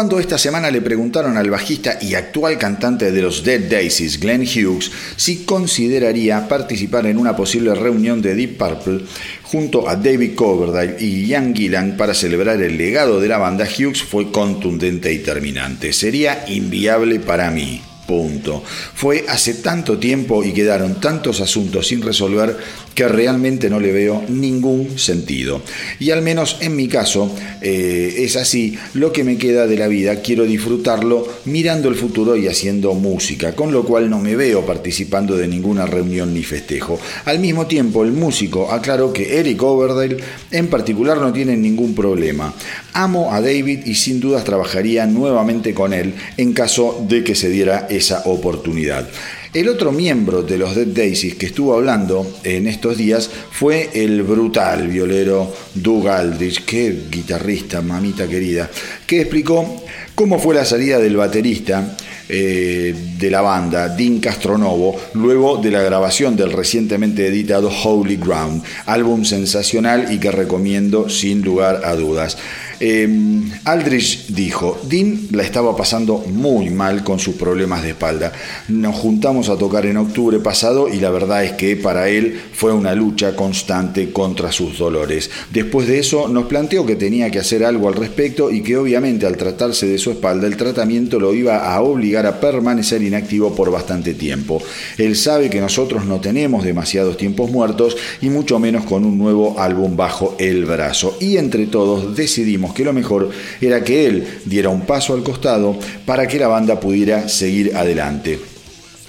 Cuando esta semana le preguntaron al bajista y actual cantante de los Dead Daisies, Glenn Hughes, si consideraría participar en una posible reunión de Deep Purple junto a David Coverdale y Ian Gillan para celebrar el legado de la banda, Hughes fue contundente y terminante. Sería inviable para mí. Punto. Fue hace tanto tiempo y quedaron tantos asuntos sin resolver que realmente no le veo ningún sentido. Y al menos en mi caso eh, es así, lo que me queda de la vida quiero disfrutarlo mirando el futuro y haciendo música, con lo cual no me veo participando de ninguna reunión ni festejo. Al mismo tiempo, el músico aclaró que Eric Overdale en particular no tiene ningún problema. Amo a David y sin dudas trabajaría nuevamente con él en caso de que se diera esa oportunidad. El otro miembro de los Dead Daisies que estuvo hablando en estos días fue el brutal violero Doug Aldrich, qué guitarrista, mamita querida, que explicó cómo fue la salida del baterista eh, de la banda, Dean Castronovo, luego de la grabación del recientemente editado Holy Ground, álbum sensacional y que recomiendo sin lugar a dudas. Eh, Aldrich dijo, Dean la estaba pasando muy mal con sus problemas de espalda. Nos juntamos a tocar en octubre pasado y la verdad es que para él fue una lucha constante contra sus dolores. Después de eso nos planteó que tenía que hacer algo al respecto y que obviamente al tratarse de su espalda el tratamiento lo iba a obligar a permanecer inactivo por bastante tiempo. Él sabe que nosotros no tenemos demasiados tiempos muertos y mucho menos con un nuevo álbum bajo el brazo. Y entre todos decidimos que lo mejor era que él diera un paso al costado para que la banda pudiera seguir adelante.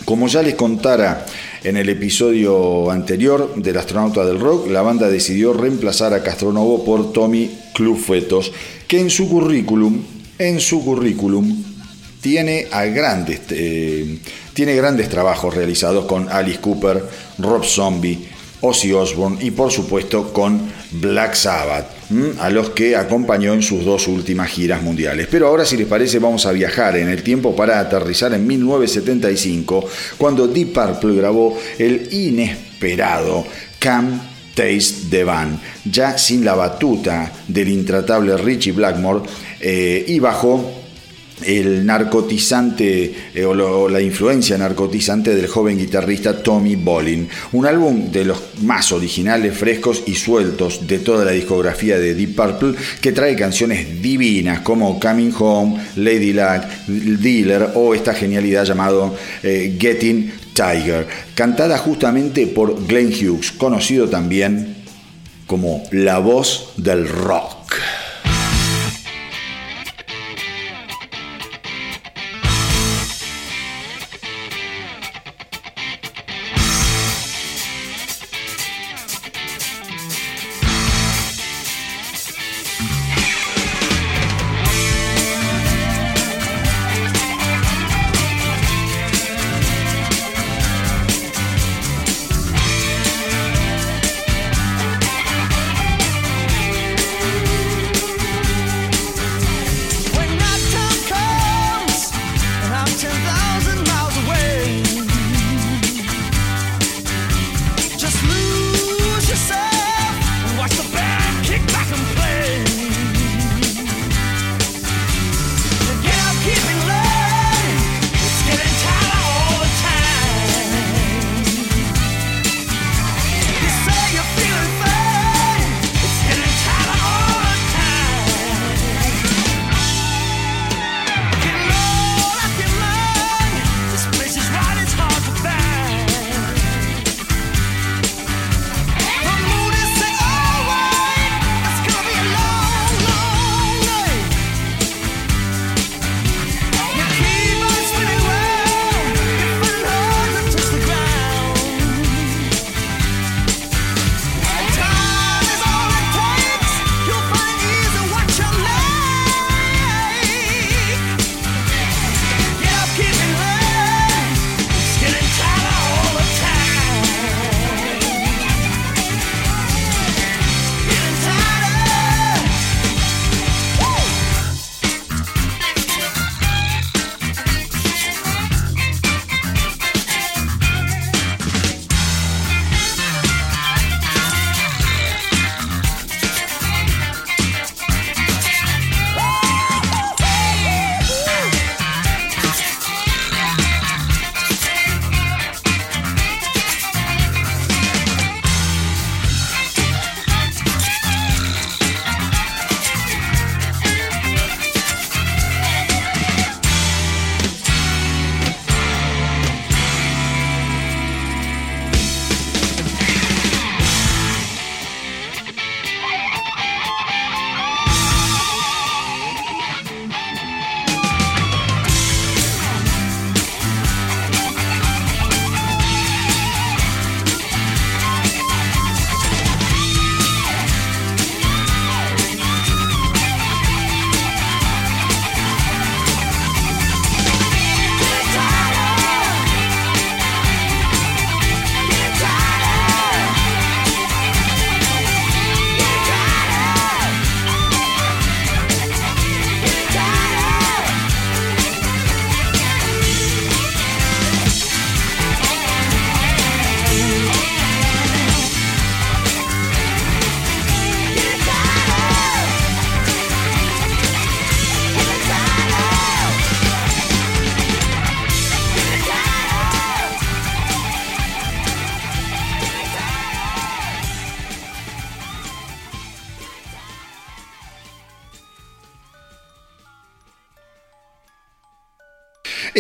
Como ya les contara en el episodio anterior del astronauta del rock, la banda decidió reemplazar a Castronovo por Tommy Clufetos, que en su currículum, en su currículum tiene grandes eh, tiene grandes trabajos realizados con Alice Cooper, Rob Zombie, Ozzy Osbourne y por supuesto con Black Sabbath, a los que acompañó en sus dos últimas giras mundiales. Pero ahora si les parece vamos a viajar en el tiempo para aterrizar en 1975, cuando Deep Purple grabó el inesperado Come Taste the Van, ya sin la batuta del intratable Richie Blackmore eh, y bajo el narcotizante eh, o, lo- la influencia narcotizante del joven guitarrista Tommy Bolin. Un álbum de los más originales, frescos y sueltos de toda la discografía de Deep Purple que trae canciones divinas como Coming Home, Lady Luck, Dealer o esta genialidad llamado eh, Getting Tiger, cantada justamente por Glenn Hughes, conocido también como la voz del rock.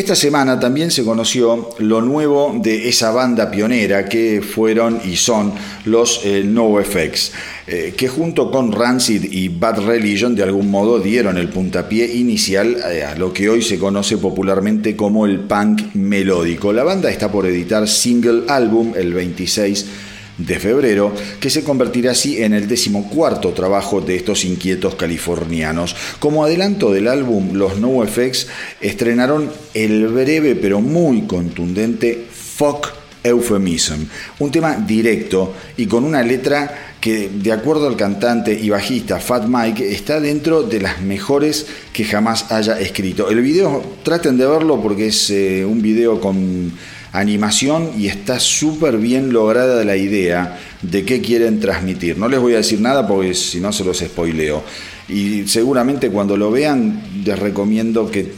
Esta semana también se conoció lo nuevo de esa banda pionera que fueron y son los eh, NoFX, eh, que junto con Rancid y Bad Religion de algún modo dieron el puntapié inicial eh, a lo que hoy se conoce popularmente como el punk melódico. La banda está por editar single álbum el 26 de febrero, que se convertirá así en el decimocuarto trabajo de estos inquietos californianos. Como adelanto del álbum, los NoFX estrenaron el breve pero muy contundente Fuck Euphemism, un tema directo y con una letra que, de acuerdo al cantante y bajista Fat Mike, está dentro de las mejores que jamás haya escrito. El video, traten de verlo porque es eh, un video con animación y está súper bien lograda la idea de qué quieren transmitir. No les voy a decir nada porque si no se los spoileo. Y seguramente cuando lo vean les recomiendo que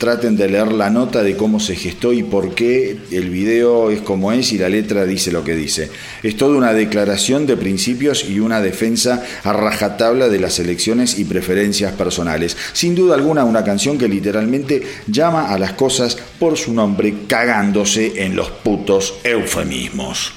traten de leer la nota de cómo se gestó y por qué el video es como es y la letra dice lo que dice. Es toda una declaración de principios y una defensa a rajatabla de las elecciones y preferencias personales. Sin duda alguna una canción que literalmente llama a las cosas por su nombre cagándose en los putos eufemismos.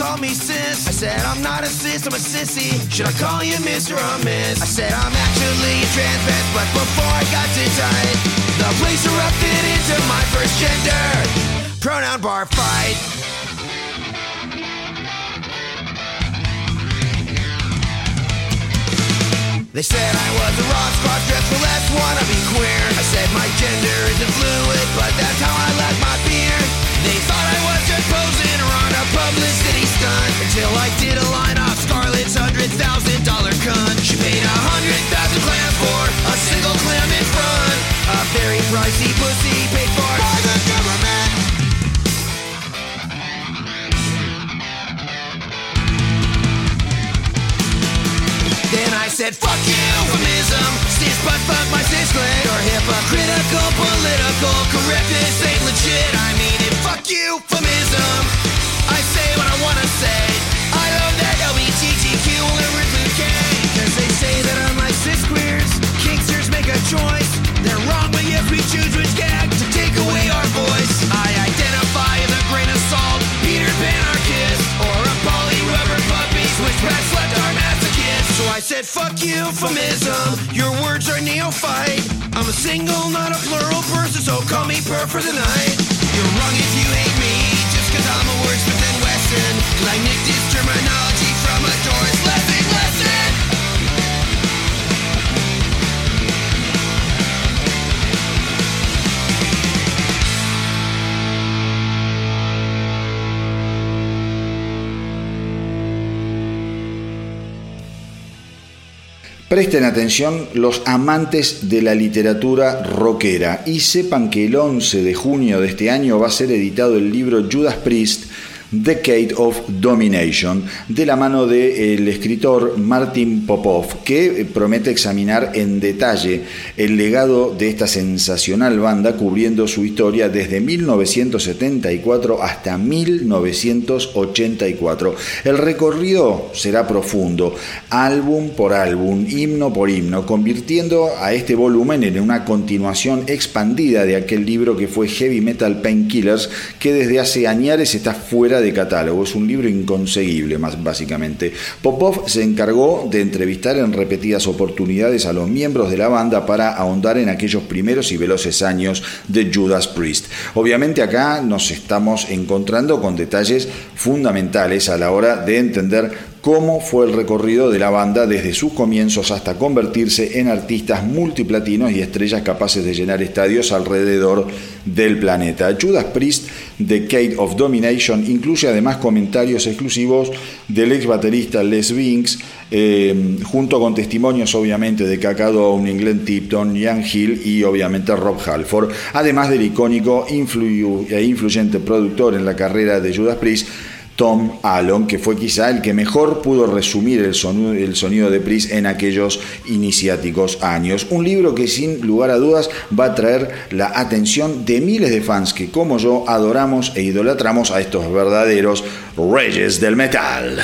Called me sis. I said, I'm not a sis, I'm a sissy. Should I call you Mr. or Miss? I said, I'm actually a trans man, but before I got too tight, the police erupted into my first gender pronoun bar fight. They said I was a rock cross dress for less wanna be queer. I said my gender isn't fluid, but that's how I like my beer. They thought I was just posing or on a publicity stunt until I did a line off Scarlett's hundred thousand dollar cunt. She paid a hundred thousand clams for a single clam in front. A very pricey pussy paid for by the government. Then I said, fuck you, euphemism Cis butt fuck my cis gland Or hypocritical political correctness ain't legit I mean fuck euphemism I say what I wanna say. I love that LBGTQ will Cause they say that unlike cis queers. Kinksters make a choice. They're wrong but yes we choose which gag To take away our voice. I identify as a grain of salt. Peter Pan anarchist Or a poly rubber puppy Switchback slut our masochist So I said fuck euphemism Your words are neophyte. I'm a single not a plural person So call me per for the night You're wrong if you hate me. Just cause I'm a wordsmith and Wesson Cause I nicked his terminology Presten atención los amantes de la literatura rockera y sepan que el 11 de junio de este año va a ser editado el libro Judas Priest Decade of Domination, de la mano del escritor Martin Popov, que promete examinar en detalle el legado de esta sensacional banda cubriendo su historia desde 1974 hasta 1984. El recorrido será profundo, álbum por álbum, himno por himno, convirtiendo a este volumen en una continuación expandida de aquel libro que fue Heavy Metal Painkillers, que desde hace años está fuera de catálogo. Es un libro inconseguible, más básicamente. Popov se encargó de entrevistar en repetidas oportunidades a los miembros de la banda para ahondar en aquellos primeros y veloces años de Judas Priest. Obviamente acá nos estamos encontrando con detalles fundamentales a la hora de entender cómo fue el recorrido de la banda desde sus comienzos hasta convertirse en artistas multiplatinos y estrellas capaces de llenar estadios alrededor del planeta. Judas Priest, Decade of Domination, incluye además comentarios exclusivos del ex baterista Les Binks, eh, junto con testimonios obviamente de Kaka Downing, Glenn Tipton, Ian Hill y obviamente Rob Halford, además del icónico e influyente productor en la carrera de Judas Priest, Tom Allen, que fue quizá el que mejor pudo resumir el sonido, de Priest en aquellos iniciáticos años. Un libro que sin lugar a dudas va a traer la atención de miles de fans que como yo adoramos e idolatramos a estos verdaderos reyes del metal.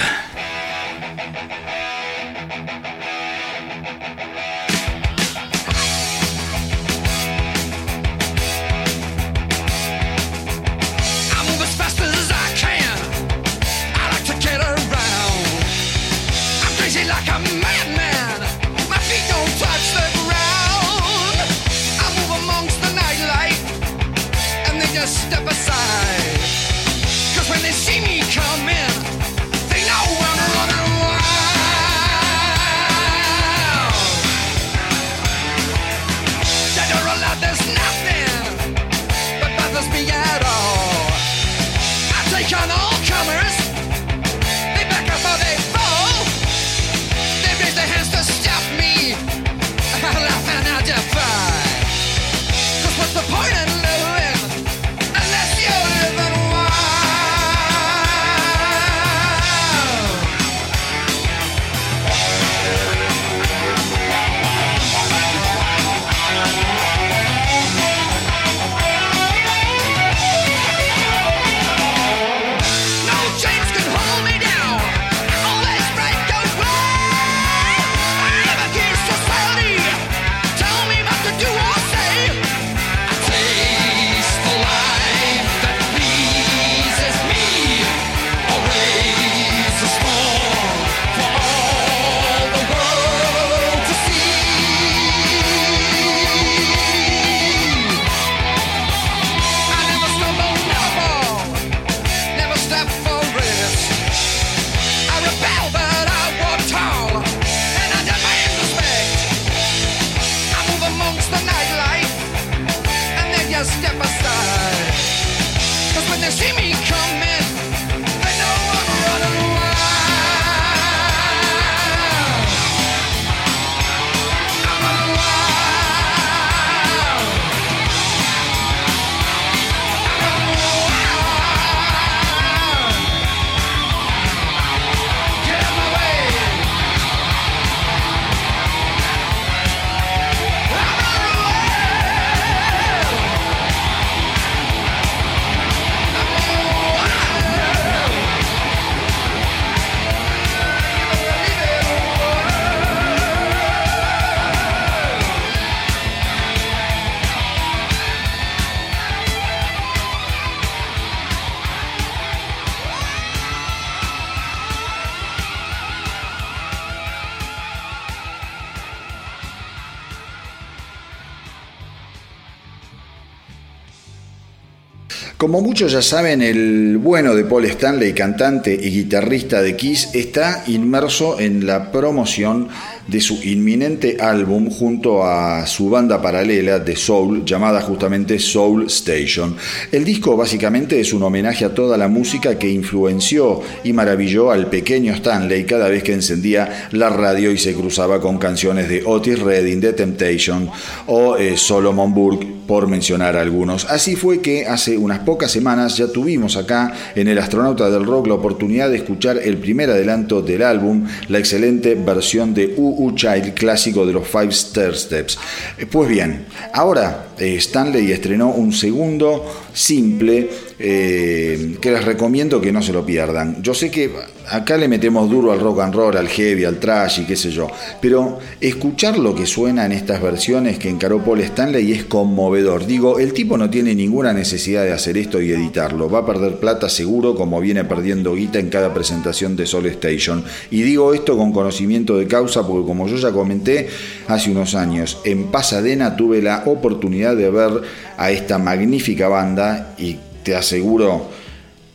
Como muchos ya saben, el bueno de Paul Stanley, cantante y guitarrista de Kiss, está inmerso en la promoción de su inminente álbum junto a su banda paralela de Soul, llamada justamente Soul Station. El disco básicamente es un homenaje a toda la música que influenció y maravilló al pequeño Stanley cada vez que encendía la radio y se cruzaba con canciones de Otis Redding, The Temptation o eh, Solomon Burke, por mencionar algunos. Así fue que hace unas pocas semanas ya tuvimos acá en El Astronauta del Rock la oportunidad de escuchar el primer adelanto del álbum, la excelente versión de UU Child clásico de los Five Star Steps. Eh, Pues bien, ahora eh, Stanley estrenó un segundo simple eh, que les recomiendo que no se lo pierdan. Yo sé que acá le metemos duro al rock and roll, al heavy, al trash y qué sé yo, pero escuchar lo que suena en estas versiones que encaró Paul Stanley es conmovedor. Digo, el tipo no tiene ninguna necesidad de hacer esto y editarlo, va a perder plata seguro como viene perdiendo guita en cada presentación de Soul Station. Y digo esto con conocimiento de causa porque como yo ya comenté hace unos años, en Pasadena tuve la oportunidad de ver a esta magnífica banda y te aseguro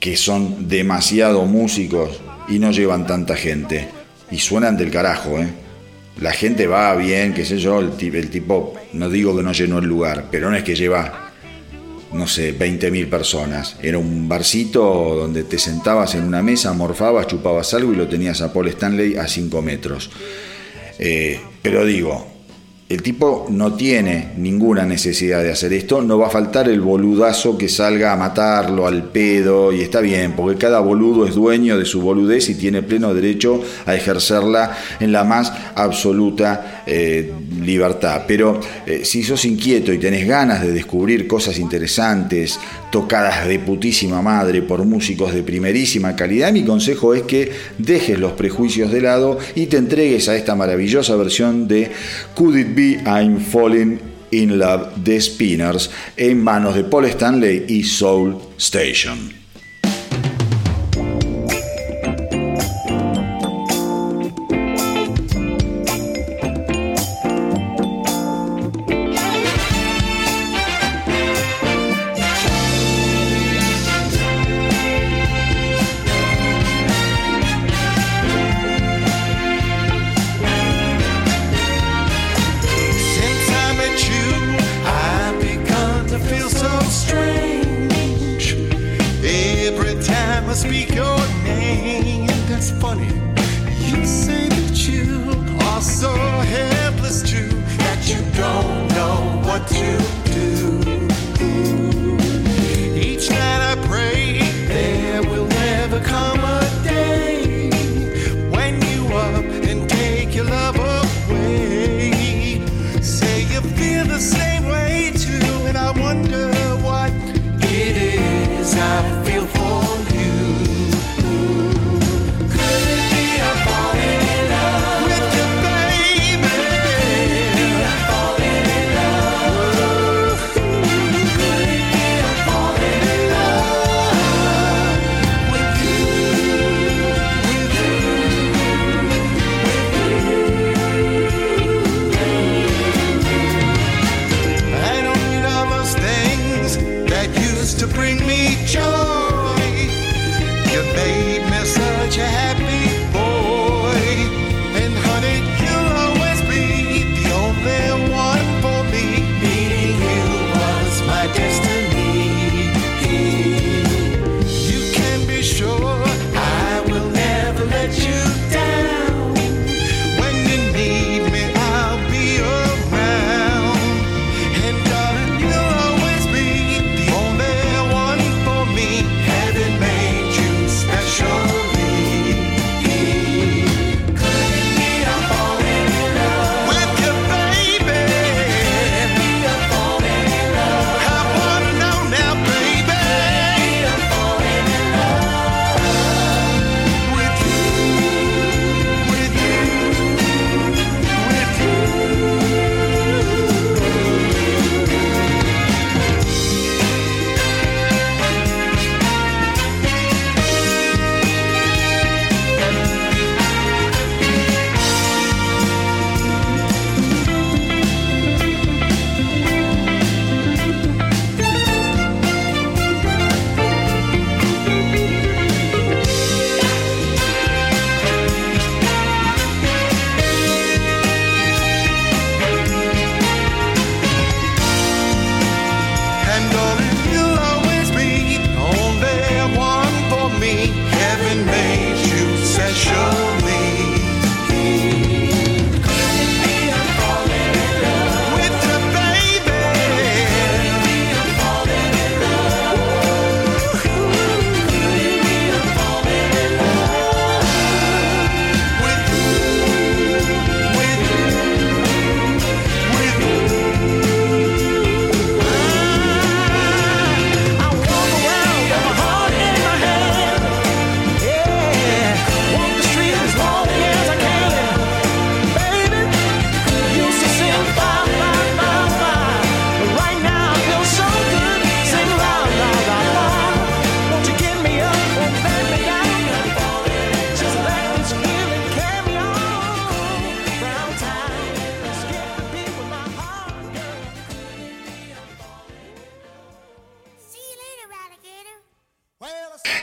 que son demasiado músicos y no llevan tanta gente. Y suenan del carajo, ¿eh? La gente va bien, qué sé yo, el, ti- el tipo, no digo que no llenó el lugar, pero no es que lleva, no sé, 20.000 personas. Era un barcito donde te sentabas en una mesa, morfabas, chupabas algo y lo tenías a Paul Stanley a 5 metros. Eh, pero digo, el tipo no tiene ninguna necesidad de hacer esto, no va a faltar el boludazo que salga a matarlo al pedo y está bien, porque cada boludo es dueño de su boludez y tiene pleno derecho a ejercerla en la más absoluta eh, libertad. Pero eh, si sos inquieto y tenés ganas de descubrir cosas interesantes, tocadas de putísima madre por músicos de primerísima calidad, mi consejo es que dejes los prejuicios de lado y te entregues a esta maravillosa versión de Could It Be I'm Falling in Love de Spinners en manos de Paul Stanley y Soul Station.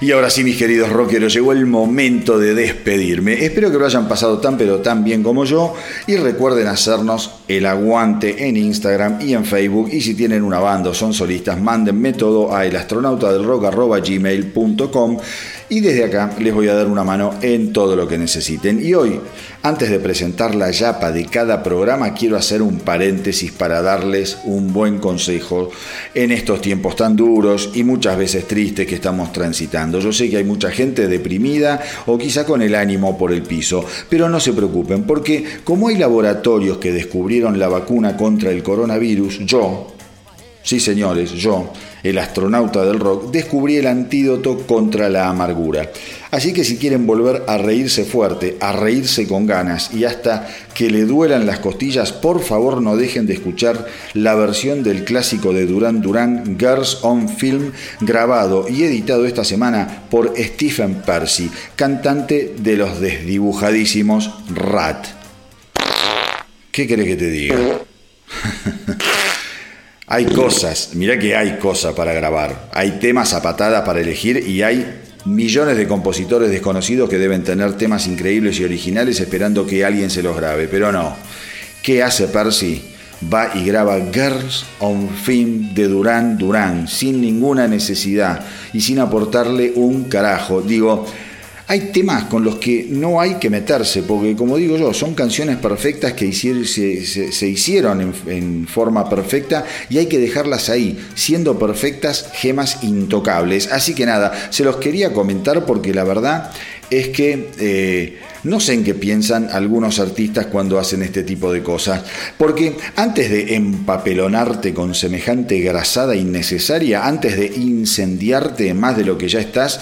Y ahora sí, mis queridos rockeros, llegó el momento de despedirme. Espero que lo hayan pasado tan pero tan bien como yo. Y recuerden hacernos el aguante en Instagram y en Facebook. Y si tienen una banda o son solistas, mándenme todo a elastronautadelrock.gmail.com y desde acá les voy a dar una mano en todo lo que necesiten. Y hoy, antes de presentar la yapa de cada programa, quiero hacer un paréntesis para darles un buen consejo en estos tiempos tan duros y muchas veces tristes que estamos transitando. Yo sé que hay mucha gente deprimida o quizá con el ánimo por el piso, pero no se preocupen porque como hay laboratorios que descubrieron la vacuna contra el coronavirus, yo, Sí, señores, yo, el astronauta del rock, descubrí el antídoto contra la amargura. Así que si quieren volver a reírse fuerte, a reírse con ganas y hasta que le duelan las costillas, por favor no dejen de escuchar la versión del clásico de Duran Duran, Girls on Film, grabado y editado esta semana por Stephen Percy, cantante de los desdibujadísimos Rat. ¿Qué querés que te diga? Hay cosas, mirá que hay cosas para grabar, hay temas a patada para elegir y hay millones de compositores desconocidos que deben tener temas increíbles y originales esperando que alguien se los grabe, pero no. ¿Qué hace Percy? Va y graba Girls on Film de Duran Duran sin ninguna necesidad y sin aportarle un carajo. Digo, hay temas con los que no hay que meterse, porque como digo yo, son canciones perfectas que se, hicieron en, en forma perfecta y hay que dejarlas ahí, siendo perfectas gemas intocables. Así que nada, se los quería comentar porque la verdad es que eh, no sé en qué piensan algunos artistas cuando hacen este tipo de cosas. Porque antes de empapelonarte con semejante grasada innecesaria, antes de incendiarte más de lo que ya estás,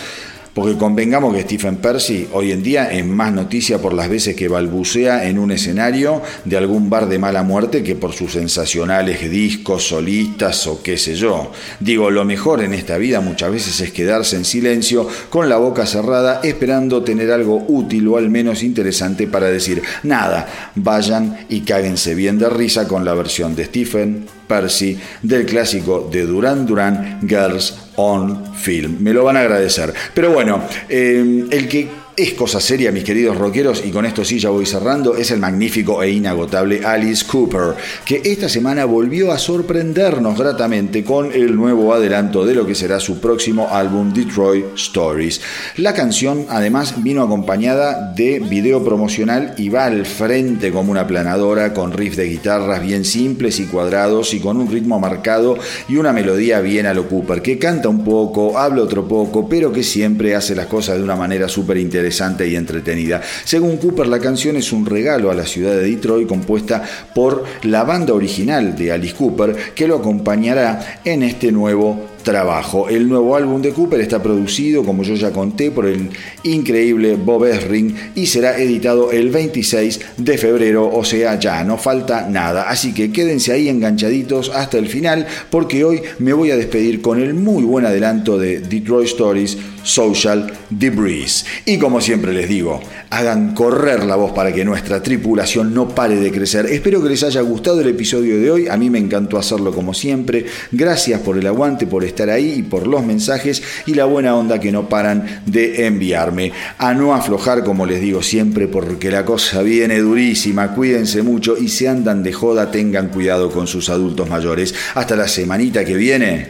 porque convengamos que Stephen Percy hoy en día es más noticia por las veces que balbucea en un escenario de algún bar de mala muerte que por sus sensacionales discos, solistas o qué sé yo. Digo, lo mejor en esta vida muchas veces es quedarse en silencio con la boca cerrada esperando tener algo útil o al menos interesante para decir nada. Vayan y cáguense bien de risa con la versión de Stephen Percy del clásico de Duran Duran Girls on Film. Me lo van a agradecer. Pero bueno, eh, el que es cosa seria, mis queridos rockeros, y con esto sí ya voy cerrando, es el magnífico e inagotable Alice Cooper, que esta semana volvió a sorprendernos gratamente con el nuevo adelanto de lo que será su próximo álbum Detroit Stories. La canción además vino acompañada de video promocional y va al frente como una planadora con riffs de guitarras bien simples y cuadrados y con un ritmo marcado y una melodía bien a lo Cooper, que canta un poco, habla otro poco, pero que siempre hace las cosas de una manera súper interesante y entretenida. Según Cooper, la canción es un regalo a la ciudad de Detroit compuesta por la banda original de Alice Cooper, que lo acompañará en este nuevo trabajo. El nuevo álbum de Cooper está producido, como yo ya conté, por el increíble Bob Esring y será editado el 26 de febrero, o sea, ya no falta nada. Así que quédense ahí enganchaditos hasta el final, porque hoy me voy a despedir con el muy buen adelanto de Detroit Stories Social Debris. Y como siempre les digo, hagan correr la voz para que nuestra tripulación no pare de crecer. Espero que les haya gustado el episodio de hoy. A mí me encantó hacerlo como siempre. Gracias por el aguante, por estar ahí y por los mensajes y la buena onda que no paran de enviarme. A no aflojar, como les digo siempre, porque la cosa viene durísima. Cuídense mucho y si andan de joda, tengan cuidado con sus adultos mayores. Hasta la semanita que viene.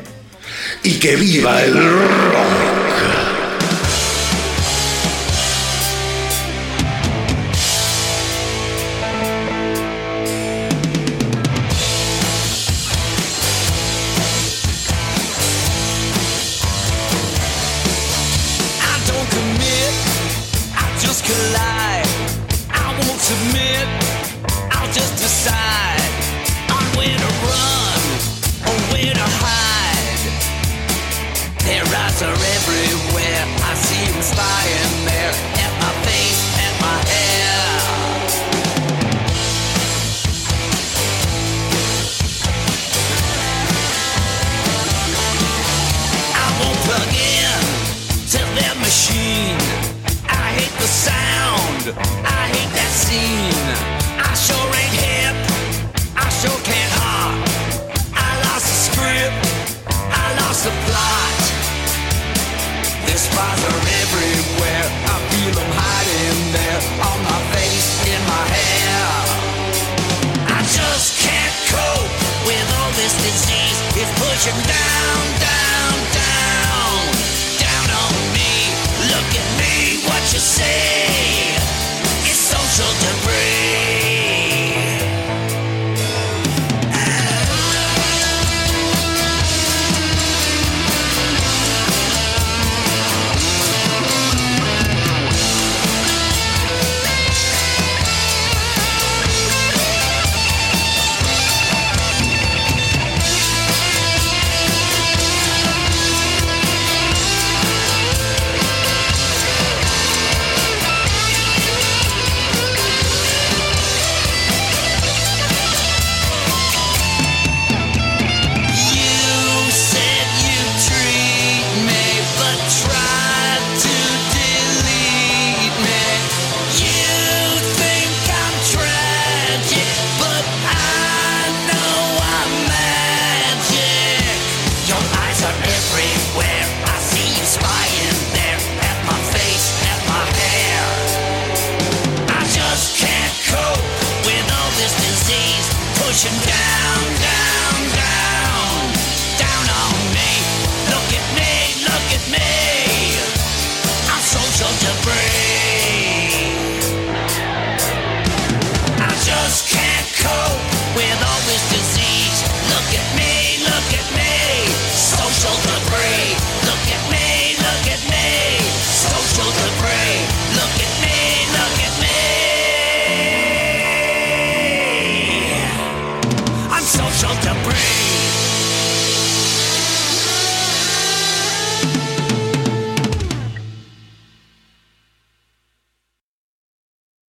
Y que viva el rock.